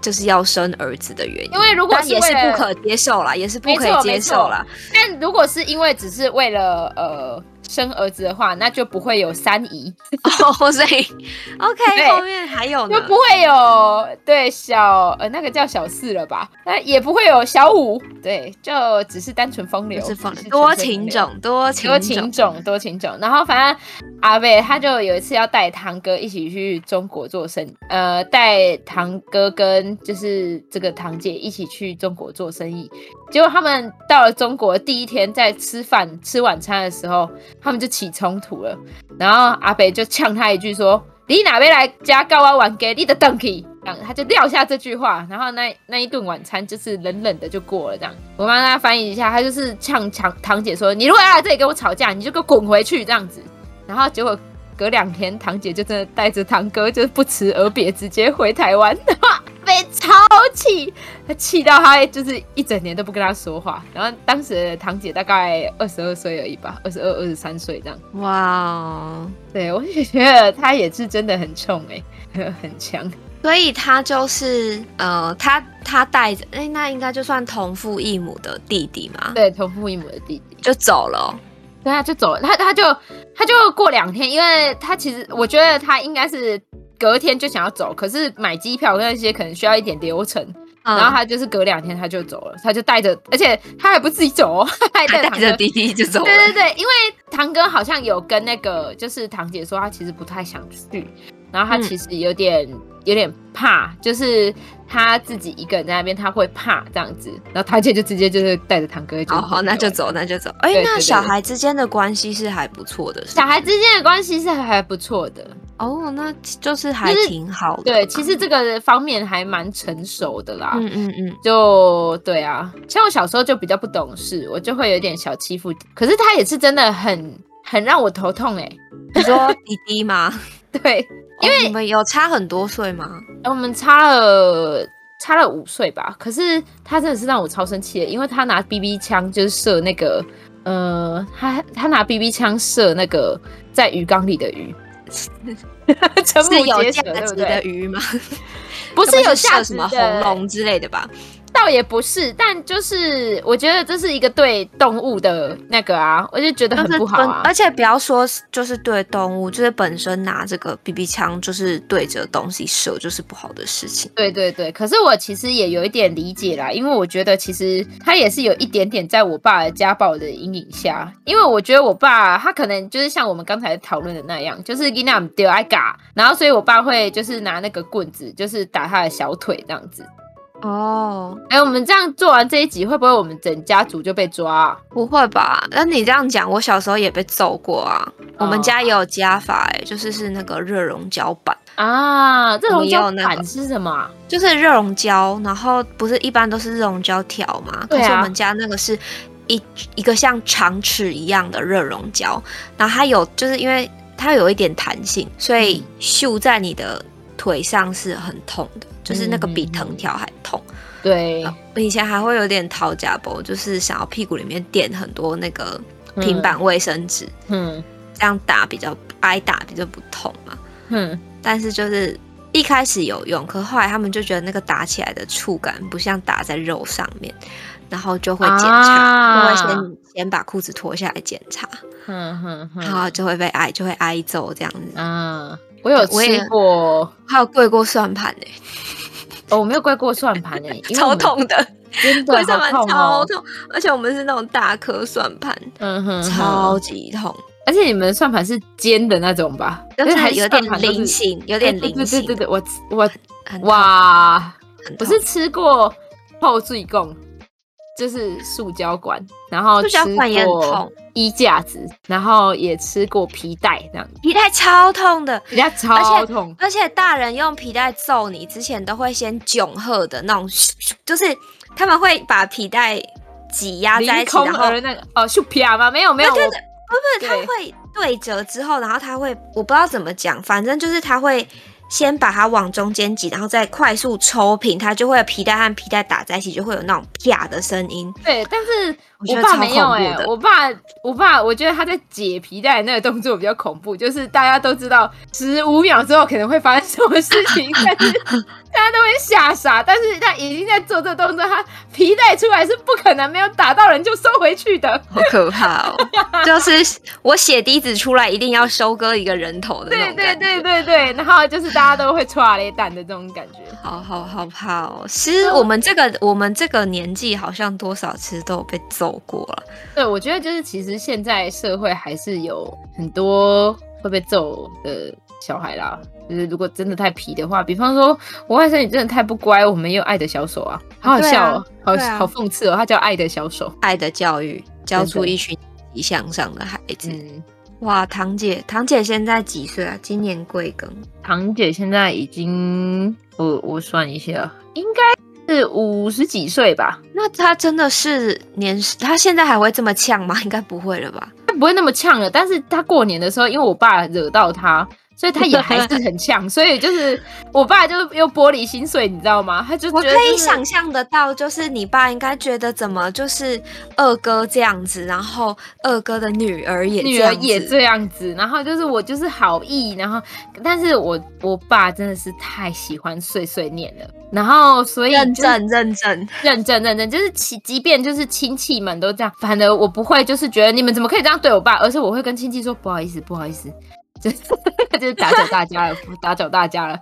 Speaker 1: 就是要生儿子的原因，
Speaker 2: 因为如果是
Speaker 1: 也是不可接受啦，也是不可以接受啦。
Speaker 2: 但如果是因为只是为了呃。生儿子的话，那就不会有三姨
Speaker 1: 哦，所以 OK 后面还有呢，
Speaker 2: 就不会有对小呃那个叫小四了吧？那也不会有小五，对，就只是单纯风流，
Speaker 1: 是风流，多情种，多情
Speaker 2: 多情种，多情种。然后反正阿伯他就有一次要带堂哥一起去中国做生意，呃，带堂哥跟就是这个堂姐一起去中国做生意。结果他们到了中国第一天，在吃饭吃晚餐的时候，他们就起冲突了。然后阿北就呛他一句说：“你哪边来家告啊玩给你的 donkey？”。”然后他就撂下这句话，然后那那一顿晚餐就是冷冷的就过了。这样，我帮大家翻译一下，他就是呛呛堂姐说：“你如果要来这里跟我吵架，你就给我滚回去。”这样子。然后结果隔两天，堂姐就真的带着堂哥，就不辞而别，直接回台湾。被超气，他气到他就是一整年都不跟他说话。然后当时的堂姐大概二十二岁而已吧，二十二、二十三岁这样。哇，对，我也觉得他也是真的很冲哎、欸，很强。
Speaker 1: 所以他就是呃，他他带着哎，那应该就算同父异母的弟弟嘛？
Speaker 2: 对，同父异母的弟弟
Speaker 1: 就走了。
Speaker 2: 对啊，就走了。他他就他就过两天，因为他其实我觉得他应该是。隔天就想要走，可是买机票跟那些可能需要一点流程，嗯、然后他就是隔两天他就走了，他就带着，而且他还不自己走，他还带
Speaker 1: 着弟弟就走了。
Speaker 2: 对对对，因为堂哥好像有跟那个就是堂姐说，他其实不太想去，然后他其实有点、嗯、有点怕，就是他自己一个人在那边，他会怕这样子。然后他姐就直接就是带着堂哥就，
Speaker 1: 好好，那就走，那就走。哎、欸，那小孩之间的关系是还不错的，
Speaker 2: 小孩之间的关系是还不错的。
Speaker 1: 哦，那就是还挺好的。
Speaker 2: 对，其实这个方面还蛮成熟的啦。
Speaker 1: 嗯嗯嗯，
Speaker 2: 就对啊，像我小时候就比较不懂事，我就会有点小欺负。可是他也是真的很很让我头痛哎、欸。
Speaker 1: 你说弟弟吗？
Speaker 2: 对，因为、哦、
Speaker 1: 你们有差很多岁吗？
Speaker 2: 我们差了差了五岁吧。可是他真的是让我超生气的，因为他拿 BB 枪就是射那个呃，他他拿 BB 枪射那个在鱼缸里的鱼。
Speaker 1: 是有价值的鱼吗？
Speaker 2: 不是有下什么
Speaker 1: 红龙之类的吧？
Speaker 2: 倒也不是，但就是我觉得这是一个对动物的那个啊，我就觉得很不好啊。
Speaker 1: 而且不要说就是对动物，就是本身拿这个 BB 枪就是对着东西射，就是不好的事情。
Speaker 2: 对对对，可是我其实也有一点理解啦，因为我觉得其实他也是有一点点在我爸的家暴的阴影下，因为我觉得我爸他可能就是像我们刚才讨论的那样，就是给那丢挨嘎，然后所以我爸会就是拿那个棍子，就是打他的小腿这样子。
Speaker 1: 哦，
Speaker 2: 哎、欸，我们这样做完这一集，会不会我们整家族就被抓啊？
Speaker 1: 不会吧？那你这样讲，我小时候也被揍过啊。哦、我们家也有家法、欸，哎，就是是那个热熔胶板
Speaker 2: 啊。热熔胶板是什么？
Speaker 1: 就是热熔胶，然后不是一般都是热熔胶条吗？可是我们家那个是一一个像长尺一样的热熔胶，然后它有，就是因为它有一点弹性，所以绣在你的腿上是很痛的。就是那个比藤条还痛，
Speaker 2: 嗯、对。
Speaker 1: 我以前还会有点讨价包，就是想要屁股里面垫很多那个平板卫生纸，嗯，这样打比较挨打比较不痛嘛，嗯。但是就是一开始有用，可后来他们就觉得那个打起来的触感不像打在肉上面，然后就会检查，啊、就会先先把裤子脱下来检查，嗯哼，然后就会被挨，就会挨揍这样子。
Speaker 2: 嗯，我有吃过，
Speaker 1: 还有跪过算盘呢。
Speaker 2: 哦，我没有怪过算盘欸，
Speaker 1: 超痛的，
Speaker 2: 真的
Speaker 1: 超痛，而且我们是那种大颗算盘，嗯哼，超级痛。
Speaker 2: 而且你们算盘是尖的那种吧？
Speaker 1: 就是还有点菱形，有点菱形。
Speaker 2: 对对对，我我哇，我是吃过泡水贡。就是塑胶管，然后吃过衣架子，然后也吃过皮带，这样
Speaker 1: 皮带超痛的，
Speaker 2: 皮带超痛，
Speaker 1: 而且大人用皮带揍你之前都会先囧喝的那种，就是他们会把皮带挤压在一起，然后
Speaker 2: 那个哦，秀皮啊吗？没有没有，
Speaker 1: 不不不，他会对折之后，然后他会我不知道怎么讲，反正就是他会。先把它往中间挤，然后再快速抽平，它就会皮带和皮带打在一起，就会有那种啪的声音。
Speaker 2: 对，但是我爸没有哎、欸，我爸我爸，我觉得他在解皮带那个动作比较恐怖，就是大家都知道十五秒之后可能会发生什么事情，但是大家都会吓傻。但是他已经在做这个动作，他皮带出来是不可能没有打到人就收回去的，
Speaker 1: 好可怕哦！就是我血滴子出来一定要收割一个人头的那种感觉。
Speaker 2: 对对对对对，然后就是。大家都会剉咧蛋的这种感觉，
Speaker 1: 好好好怕哦！其实我们这个我们这个年纪，好像多少其实都有被揍过了。
Speaker 2: 对，我觉得就是其实现在社会还是有很多会被揍的小孩啦。就是如果真的太皮的话，比方说我外甥女真的太不乖，我们也有爱的小手啊，好好笑哦，好好讽刺哦，他叫爱的小手，
Speaker 1: 爱的教育教出一群积极向上的孩子。哇，堂姐，堂姐现在几岁啊？今年贵庚？
Speaker 2: 堂姐现在已经，我我算一下，应该是五十几岁吧。
Speaker 1: 那他真的是年，他现在还会这么呛吗？应该不会了吧？
Speaker 2: 他不会那么呛了，但是他过年的时候，因为我爸惹到她。所以他也还 是很呛，所以就是我爸就是又玻璃心碎，你知道吗？他就觉得、就是、
Speaker 1: 我可以想象得到，就是你爸应该觉得怎么就是二哥这样子，然后二哥的女儿也
Speaker 2: 女儿也这样子，然后就是我就是好意，然后但是我我爸真的是太喜欢碎碎念了，然后所以
Speaker 1: 认真认真
Speaker 2: 认真认真，就是即即便就是亲戚们都这样，反而我不会就是觉得你们怎么可以这样对我爸，而是我会跟亲戚说不好意思不好意思。就 就是打搅大家了，打搅大家了。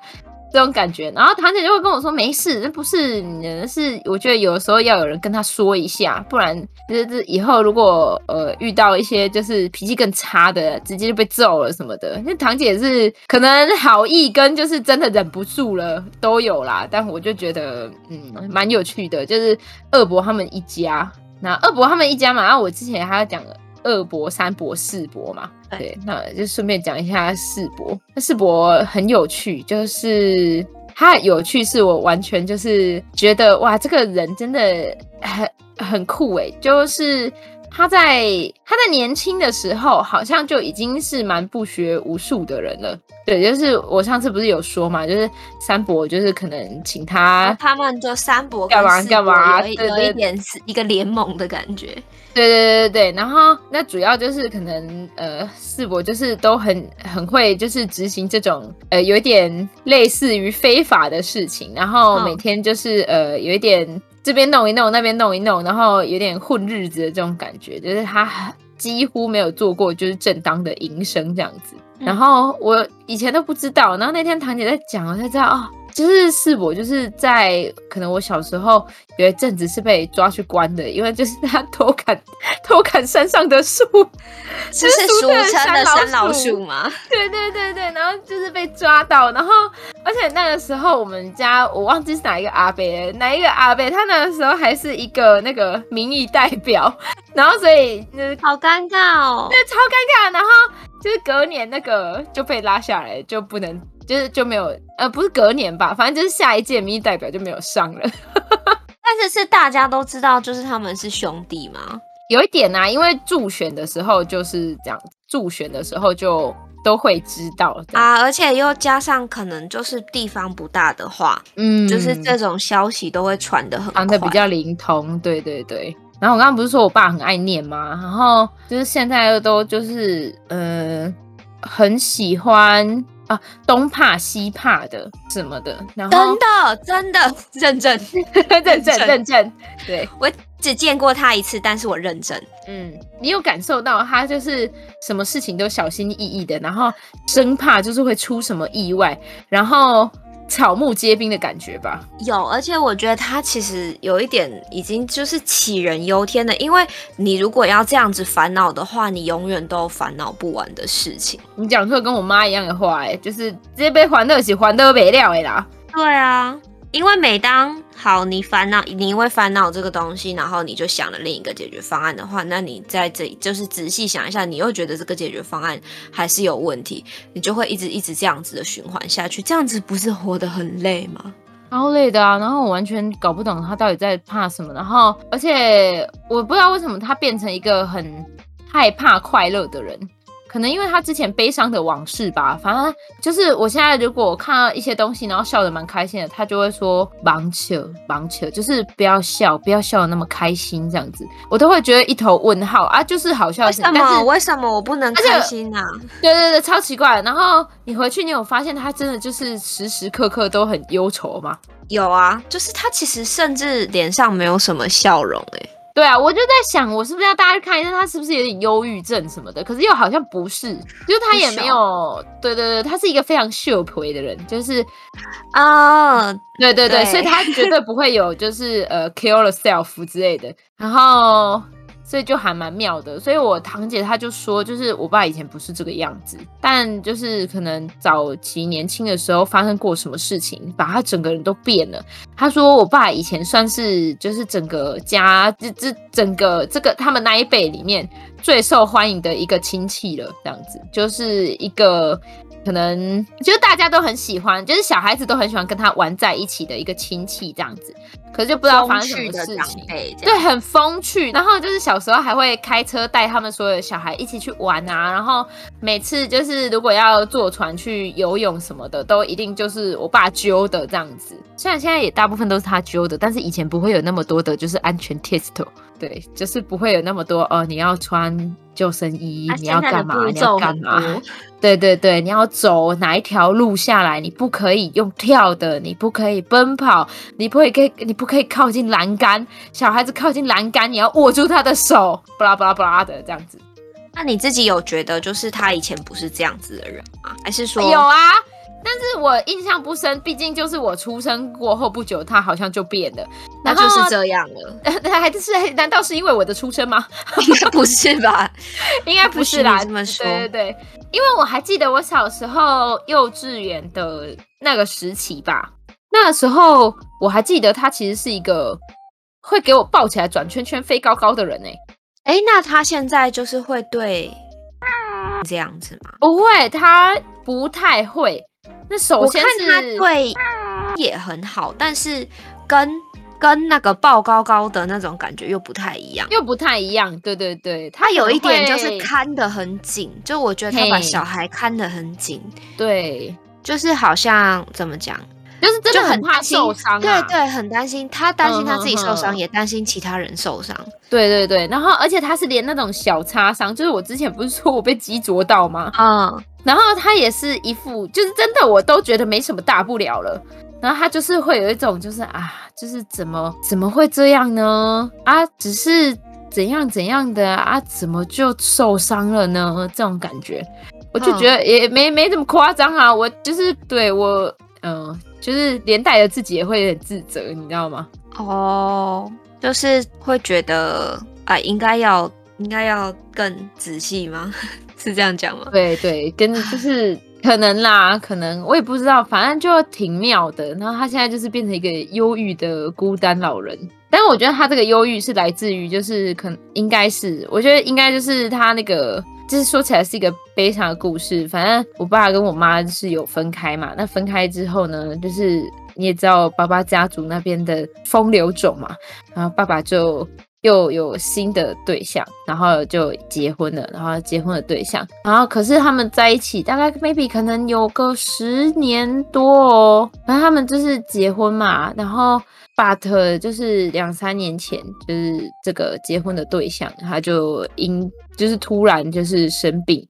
Speaker 2: 这种感觉，然后堂姐就会跟我说：“没事，那不是，那是我觉得有时候要有人跟他说一下，不然就是以后如果呃遇到一些就是脾气更差的，直接就被揍了什么的。那堂姐是可能好意跟就是真的忍不住了都有啦，但我就觉得嗯蛮有趣的，就是二伯他们一家，那二伯他们一家嘛，然后我之前还要讲了。”二博、三博、四博嘛，对，那就顺便讲一下四博。那四博很有趣，就是他有趣，是我完全就是觉得哇，这个人真的很很酷诶，就是。他在他在年轻的时候，好像就已经是蛮不学无术的人了。对，就是我上次不是有说嘛，就是三伯就是可能请他，
Speaker 1: 他们就三伯干嘛干嘛，有一点是一个联盟的感觉。
Speaker 2: 对对对对对，然后那主要就是可能呃四伯就是都很很会就是执行这种呃有一点类似于非法的事情，然后每天就是呃有一点。这边弄一弄，那边弄一弄，然后有点混日子的这种感觉，就是他几乎没有做过就是正当的营生这样子。然后我以前都不知道，然后那天堂姐在讲，我才知道哦。就是四伯，就是在可能我小时候有一阵子是被抓去关的，因为就是 他偷砍偷砍山上的树，
Speaker 1: 就是俗称的山老鼠吗？
Speaker 2: 对对对对，然后就是被抓到，然后而且那个时候我们家我忘记是哪一个阿伯，哪一个阿伯，他那个时候还是一个那个民意代表，然后所以就是
Speaker 1: 好尴尬哦，
Speaker 2: 对，超尴尬，然后就是隔年那个就被拉下来，就不能。就是就没有，呃，不是隔年吧，反正就是下一届民意代表就没有上了。
Speaker 1: 但是是大家都知道，就是他们是兄弟吗？
Speaker 2: 有一点啊，因为助选的时候就是这样，助选的时候就都会知道
Speaker 1: 啊，而且又加上可能就是地方不大的话，嗯，就是这种消息都会传的很传
Speaker 2: 的比较灵通，对对对。然后我刚刚不是说我爸很爱念吗？然后就是现在都就是呃很喜欢。啊，东怕西怕的什么的，然后
Speaker 1: 真的真的认真
Speaker 2: 认真认真，对，
Speaker 1: 我只见过他一次，但是我认真。
Speaker 2: 嗯，你有感受到他就是什么事情都小心翼翼的，然后生怕就是会出什么意外，然后。草木皆兵的感觉吧，
Speaker 1: 有，而且我觉得他其实有一点已经就是杞人忧天的，因为你如果要这样子烦恼的话，你永远都烦恼不完的事情。
Speaker 2: 你讲出跟我妈一样的话，哎，就是直接被还得起还得没了哎啦。
Speaker 1: 对啊。因为每当好你烦恼，你因为烦恼这个东西，然后你就想了另一个解决方案的话，那你在这里就是仔细想一下，你又觉得这个解决方案还是有问题，你就会一直一直这样子的循环下去，这样子不是活得很累吗？
Speaker 2: 超累的啊！然后我完全搞不懂他到底在怕什么，然后而且我不知道为什么他变成一个很害怕快乐的人。可能因为他之前悲伤的往事吧，反正就是我现在如果看到一些东西，然后笑得蛮开心的，他就会说“忙扯忙扯”，就是不要笑，不要笑得那么开心这样子，我都会觉得一头问号啊，就是好笑。为
Speaker 1: 什么？为什么我不能开心呢？
Speaker 2: 对对对，超奇怪。然后你回去，你有发现他真的就是时时刻刻都很忧愁吗？
Speaker 1: 有啊，就是他其实甚至脸上没有什么笑容诶、欸。
Speaker 2: 对啊，我就在想，我是不是要大家去看一下他是不是有点忧郁症什么的？可是又好像不是，就是他也没有，对对对，他是一个非常秀皮的人，就是啊，对对对，对所以他绝对不会有就是呃 kill yourself 之类的，然后。所以就还蛮妙的，所以我堂姐她就说，就是我爸以前不是这个样子，但就是可能早期年轻的时候发生过什么事情，把他整个人都变了。她说我爸以前算是就是整个家这这整个这个他们那一辈里面最受欢迎的一个亲戚了，这样子就是一个。可能就是大家都很喜欢，就是小孩子都很喜欢跟他玩在一起的一个亲戚这样子，可是就不知道发生什么事情，对，很风趣。然后就是小时候还会开车带他们所有的小孩一起去玩啊，然后每次就是如果要坐船去游泳什么的，都一定就是我爸揪的这样子。虽然现在也大部分都是他揪的，但是以前不会有那么多的就是安全 test，对，就是不会有那么多哦，你要穿救生衣，你要干嘛？你要干嘛？对对对，你要走哪一条路下来？你不可以用跳的，你不可以奔跑，你不可以，你不可以靠近栏杆。小孩子靠近栏杆，你要握住他的手，巴拉巴拉巴拉的这样子。
Speaker 1: 那你自己有觉得，就是他以前不是这样子的人吗？还是说
Speaker 2: 有啊？但是我印象不深，毕竟就是我出生过后不久，他好像就变了，
Speaker 1: 那就是这样了。
Speaker 2: 还是难道是因为我的出生吗？
Speaker 1: 应该不是吧？
Speaker 2: 应该不是啦。
Speaker 1: 这么说，
Speaker 2: 对对对，因为我还记得我小时候幼稚园的那个时期吧，那时候我还记得他其实是一个会给我抱起来转圈圈飞高高的人呢。
Speaker 1: 哎，那他现在就是会对这样子吗？
Speaker 2: 不会，他不太会。那首先是
Speaker 1: 他对也很好，但是跟跟那个抱高高的那种感觉又不太一样，
Speaker 2: 又不太一样。对对对，
Speaker 1: 他有一点就是看得很紧，就我觉得他把小孩看得很紧。
Speaker 2: 对，
Speaker 1: 就是好像怎么讲，
Speaker 2: 就是真的很怕受伤啊。
Speaker 1: 对对，很担心，他担心他自己受伤，也担心其他人受伤。
Speaker 2: 对对对，然后而且他是连那种小擦伤，就是我之前不是说我被鸡啄到吗？
Speaker 1: 嗯。
Speaker 2: 然后他也是一副，就是真的，我都觉得没什么大不了了。然后他就是会有一种，就是啊，就是怎么怎么会这样呢？啊，只是怎样怎样的啊，怎么就受伤了呢？这种感觉，我就觉得也没没这么夸张啊。我就是对我，嗯、呃，就是连带着自己也会很自责，你知道吗？
Speaker 1: 哦，就是会觉得啊，应该要应该要更仔细吗？是这样讲吗？
Speaker 2: 对对，跟就是可能啦，可能我也不知道，反正就挺妙的。然后他现在就是变成一个忧郁的孤单老人，但是我觉得他这个忧郁是来自于，就是可能应该是，我觉得应该就是他那个，就是说起来是一个悲伤的故事。反正我爸跟我妈是有分开嘛，那分开之后呢，就是你也知道，爸爸家族那边的风流种嘛，然后爸爸就。又有新的对象，然后就结婚了，然后结婚的对象，然后可是他们在一起大概 maybe 可能有个十年多哦，然后他们就是结婚嘛，然后 but 就是两三年前就是这个结婚的对象，他就因就是突然就是生病，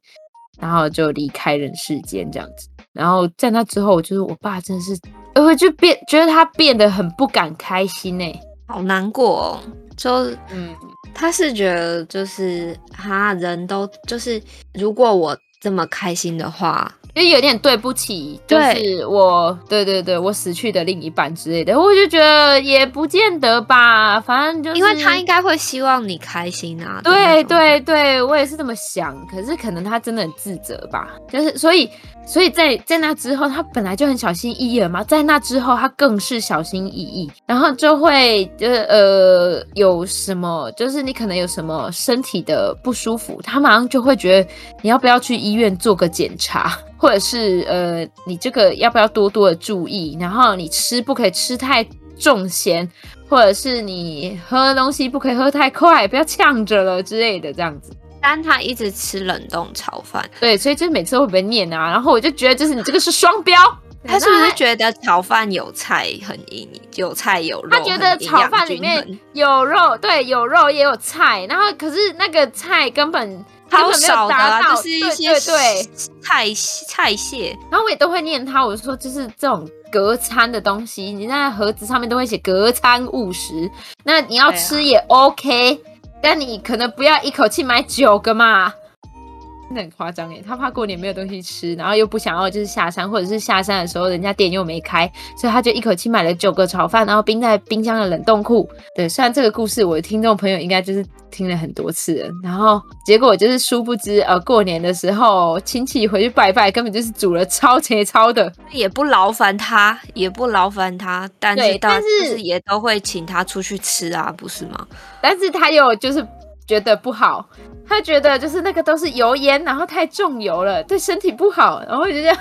Speaker 2: 然后就离开人世间这样子，然后在那之后，就是我爸真的是，呃，就变觉得他变得很不敢开心哎，
Speaker 1: 好难过哦。就嗯，他是觉得就是他人都就是，如果我这么开心的话。
Speaker 2: 就有点对不起，就是我，对对对，我死去的另一半之类的，我就觉得也不见得吧，反正就是，
Speaker 1: 因为他应该会希望你开心啊。
Speaker 2: 对对对，我也是这么想，可是可能他真的很自责吧，就是所以，所以在在那之后，他本来就很小心翼翼了嘛，在那之后，他更是小心翼翼，然后就会就是呃有什么，就是你可能有什么身体的不舒服，他马上就会觉得你要不要去医院做个检查。或者是呃，你这个要不要多多的注意？然后你吃不可以吃太重咸，或者是你喝东西不可以喝太快，不要呛着了之类的这样子。
Speaker 1: 但他一直吃冷冻炒饭，
Speaker 2: 对，所以就每次都会被念啊。然后我就觉得，就是你这个是双标。
Speaker 1: 他是不是觉得炒饭有菜很营养，有菜有肉？
Speaker 2: 他觉得炒饭里面有肉，对，有肉也有菜。然后可是那个菜根本。
Speaker 1: 好少的、啊，就是一些
Speaker 2: 对，
Speaker 1: 菜菜蟹，
Speaker 2: 然后我也都会念他，我就说就是这种隔餐的东西，你那盒子上面都会写隔餐误食，那你要吃也 OK，、啊、但你可能不要一口气买九个嘛。真的很夸张哎，他怕过年没有东西吃，然后又不想要就是下山，或者是下山的时候人家店又没开，所以他就一口气买了九个炒饭，然后冰在冰箱的冷冻库。对，虽然这个故事我的听众朋友应该就是听了很多次了，然后结果就是殊不知，呃，过年的时候亲戚回去拜拜，根本就是煮了超节操的，
Speaker 1: 也不劳烦他，也不劳烦他，但是但是也都会请他出去吃啊，不是吗？
Speaker 2: 但是他又就是。觉得不好，他觉得就是那个都是油烟，然后太重油了，对身体不好，然后就这样，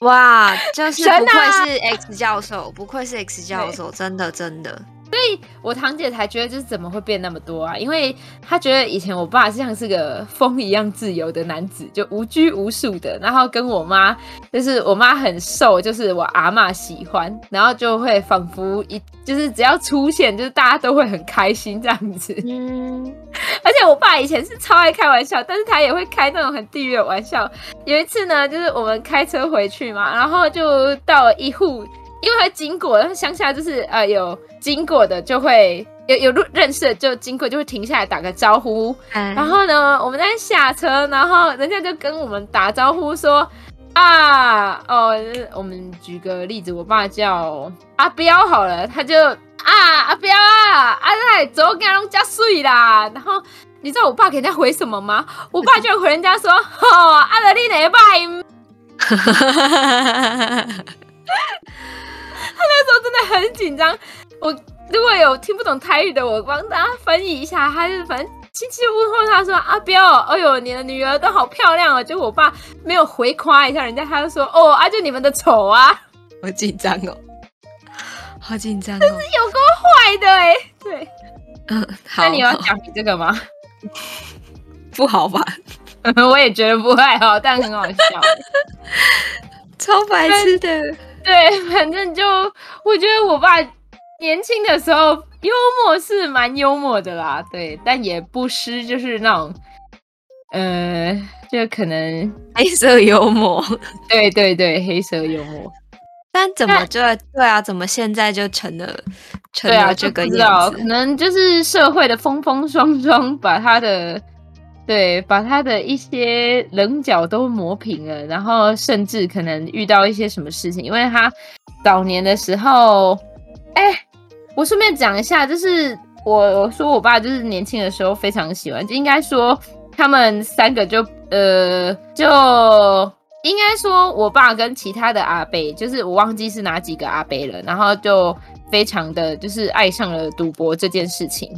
Speaker 1: 哇，就是不愧是 X 教授，不愧是 X 教授，真的真的。
Speaker 2: 所以我堂姐才觉得，就是怎么会变那么多啊？因为她觉得以前我爸像是个风一样自由的男子，就无拘无束的。然后跟我妈，就是我妈很瘦，就是我阿嬷喜欢，然后就会仿佛一就是只要出现，就是大家都会很开心这样子。嗯，而且我爸以前是超爱开玩笑，但是他也会开那种很地狱的玩笑。有一次呢，就是我们开车回去嘛，然后就到了一户。因为会经过，然后乡下就是呃有经过的就会有有认识的就经过就会停下来打个招呼，嗯、然后呢我们在下车，然后人家就跟我们打招呼说：“啊哦，我们举个例子，我爸叫阿彪好了，他就啊阿彪啊，阿来走，给他弄加水啦。然后你知道我爸给人家回什么吗？我爸就回人家说，哦，阿德利哪拜？他那时候真的很紧张。我如果有听不懂台语的，我帮大家翻译一下。他就反正。亲戚问候他说：“阿彪，哎呦，你的女儿都好漂亮哦。”结果我爸没有回夸一下人家，他就说：“哦，啊，就你们的丑啊。”
Speaker 1: 好紧张哦，好紧张哦，
Speaker 2: 真是有够坏的哎。对，
Speaker 1: 嗯，好。
Speaker 2: 那你要讲你这个吗？
Speaker 1: 不好吧？
Speaker 2: 我也觉得不太好，但很好笑，
Speaker 1: 超白痴的。
Speaker 2: 对，反正就我觉得我爸年轻的时候。幽默是蛮幽默的啦，对，但也不失就是那种，呃，就可能
Speaker 1: 黑色幽默，
Speaker 2: 对对对，黑色幽默。
Speaker 1: 但怎么就对啊？怎么现在就成了成了这个样子？
Speaker 2: 可能就是社会的风风霜霜，把他的对，把他的一些棱角都磨平了，然后甚至可能遇到一些什么事情，因为他早年的时候，哎。我顺便讲一下，就是我我说我爸就是年轻的时候非常喜欢，就应该说他们三个就呃就应该说我爸跟其他的阿伯，就是我忘记是哪几个阿伯了，然后就非常的就是爱上了赌博这件事情，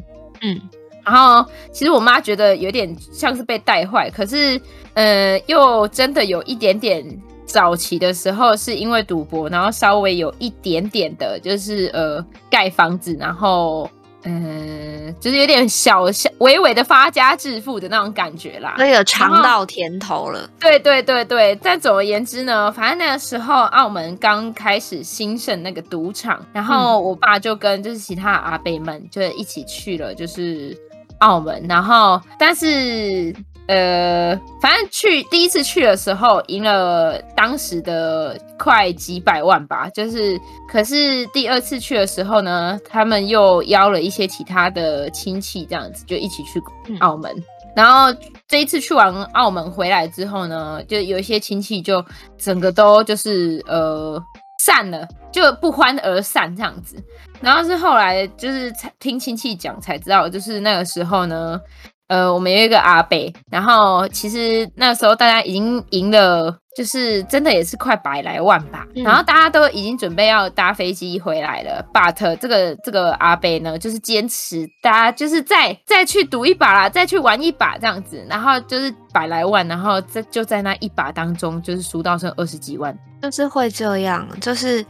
Speaker 2: 嗯，然后其实我妈觉得有点像是被带坏，可是呃又真的有一点点。早期的时候是因为赌博，然后稍微有一点点的，就是呃盖房子，然后嗯、呃，就是有点小小微微的发家致富的那种感觉啦，
Speaker 1: 那有尝到甜头了。
Speaker 2: 对对对对，但总而言之呢，反正那个时候澳门刚开始兴盛那个赌场，然后我爸就跟就是其他阿伯们就一起去了，就是澳门，然后但是。呃，反正去第一次去的时候赢了当时的快几百万吧，就是可是第二次去的时候呢，他们又邀了一些其他的亲戚，这样子就一起去澳门。嗯、然后这一次去完澳门回来之后呢，就有一些亲戚就整个都就是呃散了，就不欢而散这样子。然后是后来就是听亲戚讲才知道，就是那个时候呢。呃，我们有一个阿伯，然后其实那时候大家已经赢了，就是真的也是快百来万吧，嗯、然后大家都已经准备要搭飞机回来了。But 这个这个阿伯呢，就是坚持大家就是再再去赌一把啦，再去玩一把这样子，然后就是百来万，然后在就在那一把当中，就是输到剩二十几万。
Speaker 1: 就是会这样，就是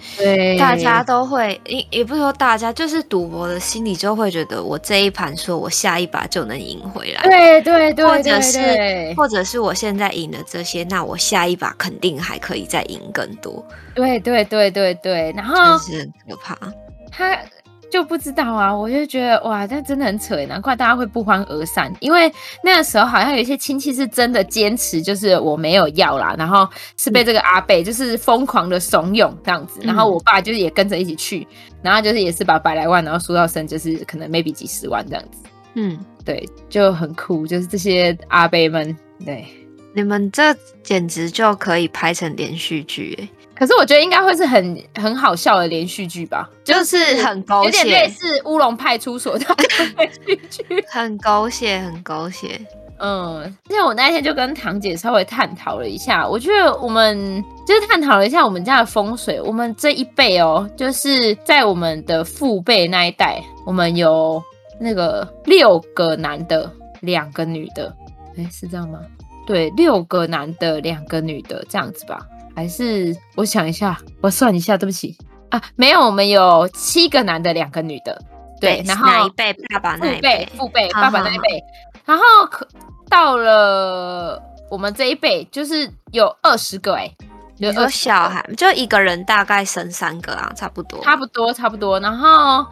Speaker 1: 大家都会，也也不是说大家，就是赌博的心理就会觉得，我这一盘说我下一把就能赢回来，
Speaker 2: 对对对，
Speaker 1: 或者是或者是我现在赢了这些，那我下一把肯定还可以再赢更多，
Speaker 2: 对对对对对，然后
Speaker 1: 是很可怕，
Speaker 2: 他。就不知道啊，我就觉得哇，这真的很扯，难怪大家会不欢而散。因为那个时候好像有一些亲戚是真的坚持，就是我没有要啦，然后是被这个阿贝就是疯狂的怂恿这样子，然后我爸就是也跟着一起去，然后就是也是把百来万，然后输到剩就是可能 maybe 几十万这样子。嗯，对，就很酷，就是这些阿贝们，对，
Speaker 1: 你们这简直就可以拍成连续剧诶。
Speaker 2: 可是我觉得应该会是很很好笑的连续剧吧，
Speaker 1: 就是很狗血，
Speaker 2: 有点类似乌龙派出所的连续剧，
Speaker 1: 很狗血，很狗血。
Speaker 2: 嗯，因为我那天就跟堂姐稍微探讨了一下，我觉得我们就是探讨了一下我们家的风水。我们这一辈哦，就是在我们的父辈那一代，我们有那个六个男的，两个女的，哎，是这样吗？对，六个男的，两个女的，这样子吧。还是我想一下，我算一下，对不起。啊，没有，我们有七个男的，两个女的，对，对然后
Speaker 1: 哪一辈？爸爸那一辈，
Speaker 2: 父辈，爸爸那一辈，然后可到了我们这一辈，就是有二十个哎，有
Speaker 1: 小孩，就一个人大概生三个啊，差不多，
Speaker 2: 差不多，差不多。然后，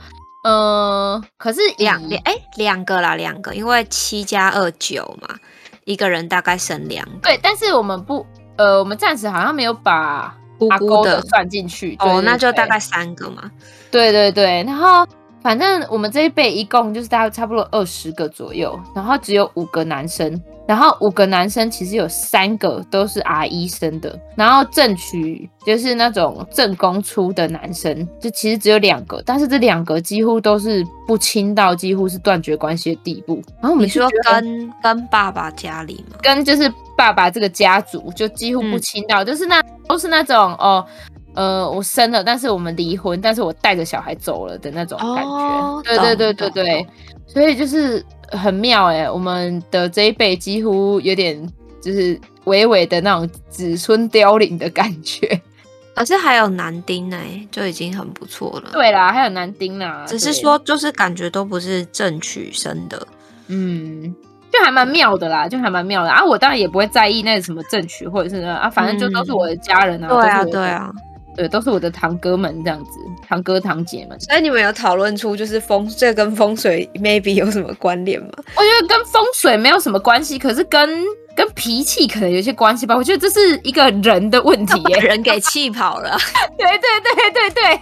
Speaker 2: 嗯、呃，可是
Speaker 1: 两两哎，两个啦，两个，因为七加二九嘛，一个人大概生两个，
Speaker 2: 对，但是我们不。呃，我们暂时好像没有把阿姑的。算进去，
Speaker 1: 哦，那就大概三个嘛。
Speaker 2: 对对对，然后反正我们这一辈一共就是大概差不多二十个左右，然后只有五个男生，然后五个男生其实有三个都是 R 医生的，然后正取就是那种正宫出的男生，就其实只有两个，但是这两个几乎都是不亲到几乎是断绝关系的地步。然后我们
Speaker 1: 说跟跟爸爸家里吗？
Speaker 2: 跟就是爸爸这个家族就几乎不亲到，嗯、就是那都是那种哦。呃，我生了，但是我们离婚，但是我带着小孩走了的那种感觉。哦、对对对对对，所以就是很妙哎，我们的这一辈几乎有点就是微微的那种子孙凋零的感觉。
Speaker 1: 可是还有男丁呢，就已经很不错了。
Speaker 2: 对啦，还有男丁啦，
Speaker 1: 只是说就是感觉都不是正娶生的，
Speaker 2: 嗯，就还蛮妙的啦，就还蛮妙的啊。我当然也不会在意那个什么正娶或者是啊，反正就都是我的家人啊。
Speaker 1: 对啊，对啊。
Speaker 2: 对，都是我的堂哥们这样子，堂哥堂姐们。
Speaker 1: 所以你们有讨论出就是风，这跟风水 maybe 有什么关联吗？
Speaker 2: 我觉得跟风水没有什么关系，可是跟跟脾气可能有些关系吧。我觉得这是一个人的问题耶，
Speaker 1: 人给气跑了。
Speaker 2: 对对对对对，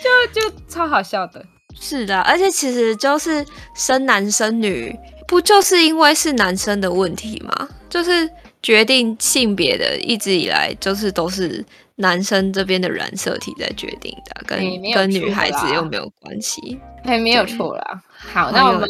Speaker 2: 就就超好笑的。
Speaker 1: 是的，而且其实就是生男生女，不就是因为是男生的问题吗？就是决定性别的，一直以来就是都是。男生这边的染色体在决定的，跟跟女孩子又没有关系，
Speaker 2: 还没有错啦。好，那我们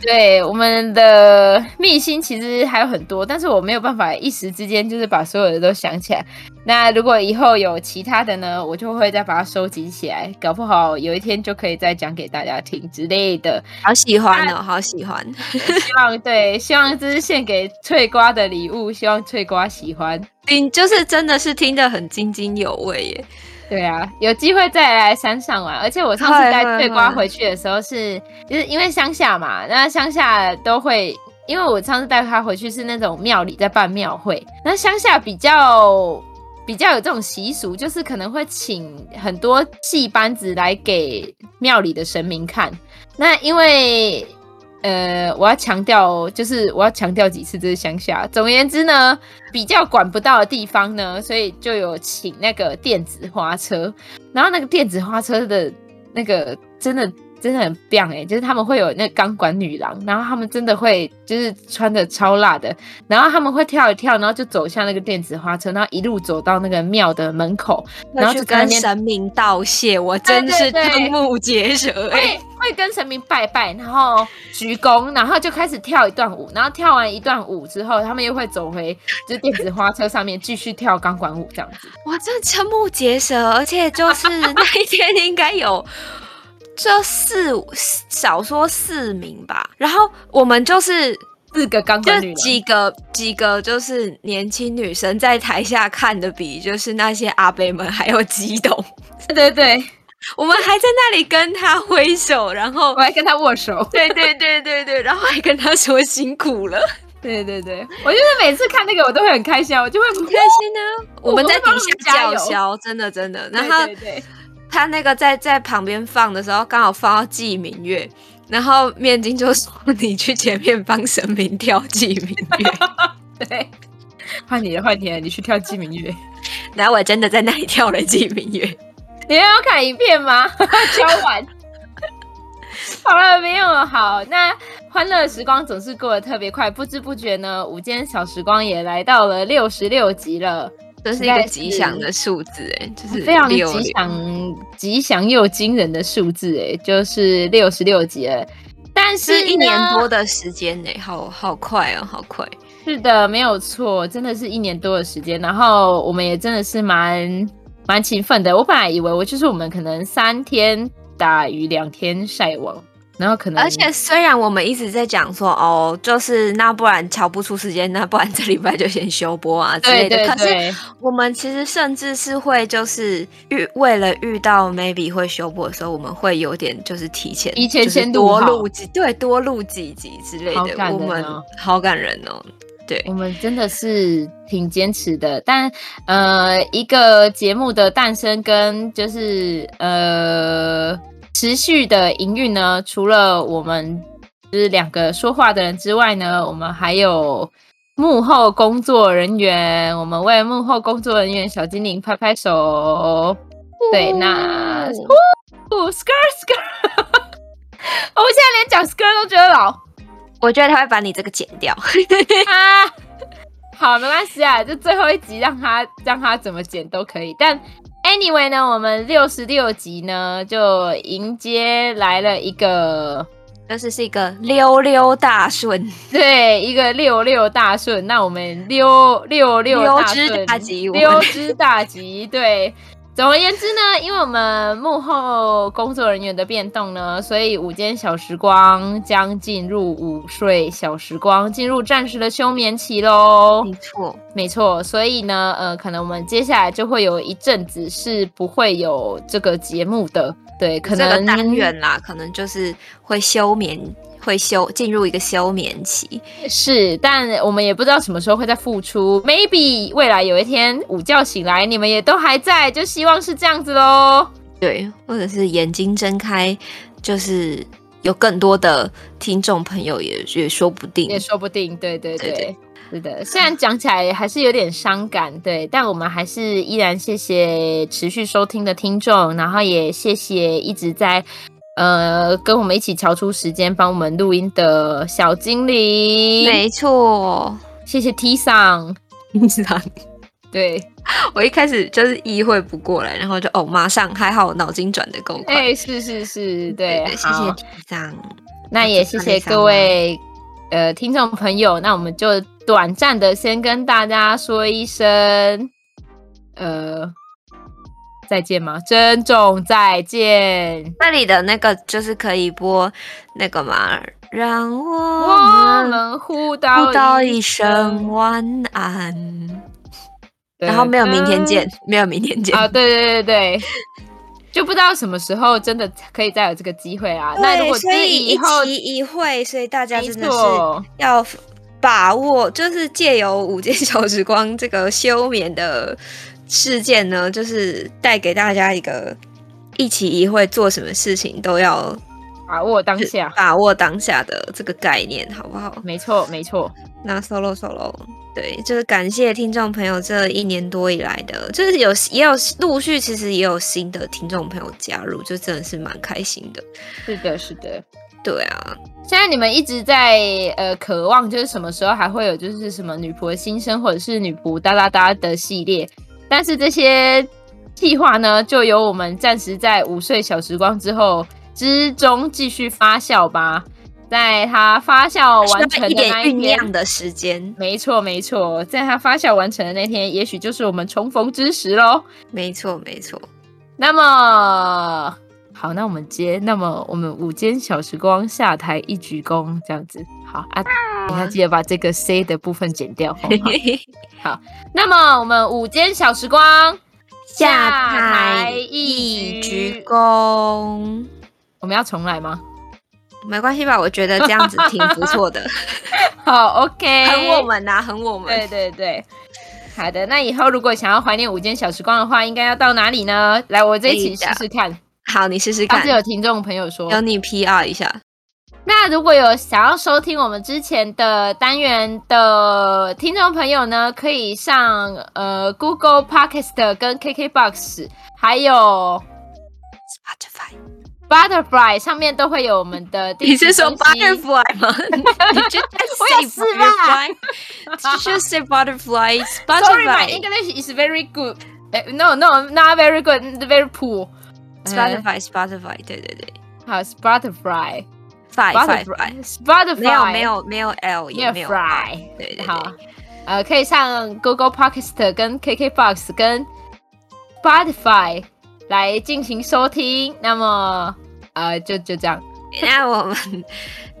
Speaker 2: 对我们的秘辛其实还有很多，但是我没有办法一时之间就是把所有的都想起来。那如果以后有其他的呢，我就会再把它收集起来，搞不好有一天就可以再讲给大家听之类的。
Speaker 1: 好喜欢哦，好喜欢。
Speaker 2: 希望对，希望这是献给翠瓜的礼物，希望翠瓜喜欢。
Speaker 1: 你就是真的是听得很津津有味耶。
Speaker 2: 对啊，有机会再来山上玩。而且我上次带翠瓜回去的时候是，就是因为乡下嘛，那乡下都会，因为我上次带他回去是那种庙里在办庙会，那乡下比较比较有这种习俗，就是可能会请很多戏班子来给庙里的神明看。那因为。呃，我要强调，就是我要强调几次，这是乡下。总而言之呢，比较管不到的地方呢，所以就有请那个电子花车，然后那个电子花车的那个真的。真的很棒哎，就是他们会有那个钢管女郎，然后他们真的会就是穿的超辣的，然后他们会跳一跳，然后就走向那个电子花车，然后一路走到那个庙的门口，然后就跟
Speaker 1: 神明道谢。我真是瞠目结舌哎，
Speaker 2: 会会跟神明拜拜，然后鞠躬，然后就开始跳一段舞，然后跳完一段舞之后，他们又会走回就是电子花车上面继续跳钢管舞这样子。
Speaker 1: 哇，真的瞠目结舌，而且就是那一天应该有。这四少说四名吧，然后我们就是
Speaker 2: 四个钢管女，
Speaker 1: 几个几个就是年轻女生在台下看的比就是那些阿伯们还要激动。
Speaker 2: 对对对，
Speaker 1: 我们还在那里跟他挥手，然后
Speaker 2: 我还跟他握手。
Speaker 1: 对对对对对，然后还跟他说辛苦了。
Speaker 2: 对对对，我就是每次看那个我都会很开心，我就会很开心呢。
Speaker 1: 我们在底下叫嚣，真的真的，然后。对对对他那个在在旁边放的时候，刚好放到祭明月，然后面筋就说：“你去前面帮神明跳祭明月。”
Speaker 2: 对，换你了，换你了，你去跳祭明月。
Speaker 1: 然后我真的在那里跳了祭明月。
Speaker 2: 你要看影片吗？敲完。好了，没有好。那欢乐时光总是过得特别快，不知不觉呢，午间小时光也来到了六十六集了。
Speaker 1: 这是一个吉祥的数字，哎，就是
Speaker 2: 非常吉祥、吉祥又惊人的数字，哎，就是六十六集了。但是，
Speaker 1: 是一年多的时间，哎，好好快哦，好快。
Speaker 2: 是的，没有错，真的是一年多的时间。然后，我们也真的是蛮蛮勤奋的。我本来以为我就是我们可能三天打鱼两天晒网。然后可能，
Speaker 1: 而且虽然我们一直在讲说，哦，就是那不然瞧不出时间，那不然这礼拜就先休播啊之类的。对对对。可是我们其实甚至是会就是遇为了遇到 maybe 会休播的时候，我们会有点就是提前
Speaker 2: 提前先
Speaker 1: 多录几对多录几集之类的。哦、我们好感人哦，对，
Speaker 2: 我们真的是挺坚持的。但呃，一个节目的诞生跟就是呃。持续的营运呢，除了我们就是两个说话的人之外呢，我们还有幕后工作人员。我们为幕后工作人员小精灵拍拍手。对，那啊，skirt skirt，我现在连讲 skirt 都觉得老。
Speaker 1: 我觉得他会把你这个剪掉。
Speaker 2: 啊，好，没关系啊，就最后一集让他让他怎么剪都可以。但 anyway 呢，我们六十六集呢就迎接来了一个。
Speaker 1: 就是是一个溜溜大顺，
Speaker 2: 对，一个六六大顺。那我们溜六六大顺，溜之大吉，溜之大吉，对。总而言之呢，因为我们幕后工作人员的变动呢，所以午间小时光将进入午睡小时光，进入暂时的休眠期喽。
Speaker 1: 没错，
Speaker 2: 没错。所以呢，呃，可能我们接下来就会有一阵子是不会有这个节目的，对，可能
Speaker 1: 单元啦，可能就是会休眠。会休进入一个休眠期，
Speaker 2: 是，但我们也不知道什么时候会再复出。Maybe 未来有一天午觉醒来，你们也都还在，就希望是这样子喽。
Speaker 1: 对，或者是眼睛睁开，就是有更多的听众朋友也也说不定，
Speaker 2: 也说不定。对对对，对对是的。虽然讲起来还是有点伤感，对，但我们还是依然谢谢持续收听的听众，然后也谢谢一直在。呃，跟我们一起调出时间帮我们录音的小精灵，
Speaker 1: 没错，
Speaker 2: 谢谢 T 桑，
Speaker 1: T 桑，
Speaker 2: 对，
Speaker 1: 我一开始就是意会不过来，然后就哦，马上还好，脑筋转的够快，
Speaker 2: 哎、欸，是是是，对，
Speaker 1: 对，谢谢 T 桑，
Speaker 2: 那也谢谢各位呃听众朋友，那我们就短暂的先跟大家说一声，呃。再见吗？珍重再见。
Speaker 1: 那里的那个就是可以播那个嘛，让我们互道一声晚安。然后没有明天见，没有明天见
Speaker 2: 啊！对对对对，就不知道什么时候真的可以再有这个机会啊。那如果
Speaker 1: 所以一期一会，所以大家真的是要把握，就是借由午间小时光这个休眠的。事件呢，就是带给大家一个一起一会，做什么事情都要
Speaker 2: 把握当下，
Speaker 1: 把握当下的这个概念，好不好？
Speaker 2: 没错，没错。
Speaker 1: 那 solo solo，对，就是感谢听众朋友这一年多以来的，就是有也有陆续，其实也有新的听众朋友加入，就真的是蛮开心的。
Speaker 2: 是的，是的，
Speaker 1: 对啊。
Speaker 2: 现在你们一直在呃渴望，就是什么时候还会有就是什么女仆的心声，或者是女仆哒哒哒的系列。但是这些计划呢，就由我们暂时在午睡小时光之后之中继续发酵吧。在它发酵完成的那一天，
Speaker 1: 酝酿的时间，
Speaker 2: 没错没错，在它发酵完成的那天，也许就是我们重逢之时喽。
Speaker 1: 没错没错。
Speaker 2: 那么好，那我们接，那么我们午间小时光下台一鞠躬，这样子。好啊，你要记得把这个 C 的部分剪掉。好，好，那么我们午间小时光
Speaker 1: 下台一鞠躬，
Speaker 2: 我们要重来吗？
Speaker 1: 没关系吧，我觉得这样子挺不错的。
Speaker 2: 好，OK，
Speaker 1: 很我们呐、啊，很我们。
Speaker 2: 对对对，好的。那以后如果想要怀念午间小时光的话，应该要到哪里呢？来，我这一起试试看。
Speaker 1: 好，你试试看。
Speaker 2: 有听众朋友说，
Speaker 1: 有你 PR 一下。
Speaker 2: 那如果有想要收听我们之前的单元的听众朋友呢，可以上呃 Google Podcast 跟 KKBox，还有
Speaker 1: Spotify、
Speaker 2: Butterfly 上面都会有我们的。
Speaker 1: 你是说 Butterfly 吗？你就
Speaker 2: 我也是吧
Speaker 1: ？Just say Butterfly.
Speaker 2: Sorry, my English is very good. No, no, not very good. Very poor.
Speaker 1: Spotify, Spotify. 对对对。
Speaker 2: 好，Spotify。
Speaker 1: Spotify，Spotify，没有没有没有 L，也没有
Speaker 2: Fry，
Speaker 1: 对对对，
Speaker 2: 好，呃，可以上 Google Podcast 跟 KKBox 跟 Spotify 来进行收听。那么，呃，就就这样，
Speaker 1: 那我们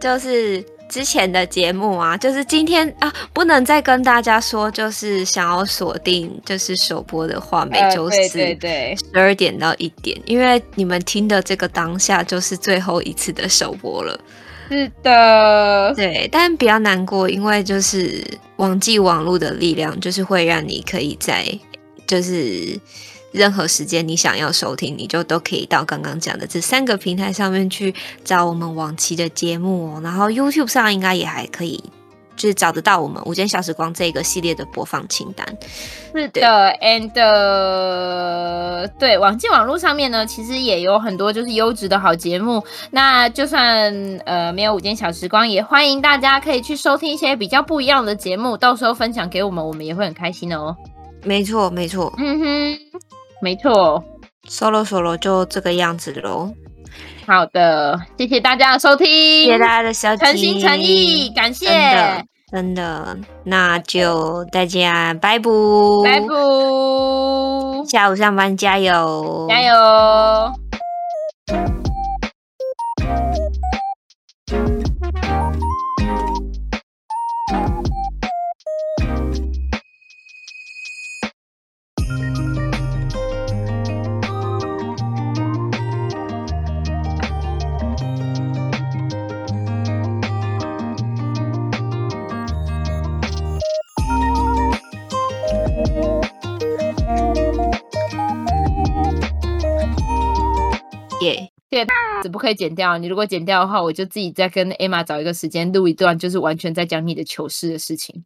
Speaker 1: 就是。之前的节目啊，就是今天啊，不能再跟大家说，就是想要锁定，就是首播的话，每周四十二点到一点，因为你们听的这个当下就是最后一次的首播了。
Speaker 2: 是的，
Speaker 1: 对，但比较难过，因为就是网际网络的力量，就是会让你可以在就是。任何时间你想要收听，你就都可以到刚刚讲的这三个平台上面去找我们往期的节目哦。然后 YouTube 上应该也还可以就是找得到我们午间小时光这个系列的播放清单。
Speaker 2: 是的，and 对，网际网络上面呢，其实也有很多就是优质的好节目。那就算呃没有午间小时光，也欢迎大家可以去收听一些比较不一样的节目，到时候分享给我们，我们也会很开心的哦。
Speaker 1: 没错，没错，
Speaker 2: 嗯哼，没错
Speaker 1: ，solo solo 就这个样子喽。
Speaker 2: 好的，谢谢大家的收听，
Speaker 1: 谢谢大家的收听，
Speaker 2: 诚心诚意感谢，
Speaker 1: 真的，真的，那就大家拜拜，
Speaker 2: 拜拜，
Speaker 1: 下午上班加油，
Speaker 2: 加油。这个不可以剪掉。你如果剪掉的话，我就自己再跟 Emma 找一个时间录一段，就是完全在讲你的糗事的事情。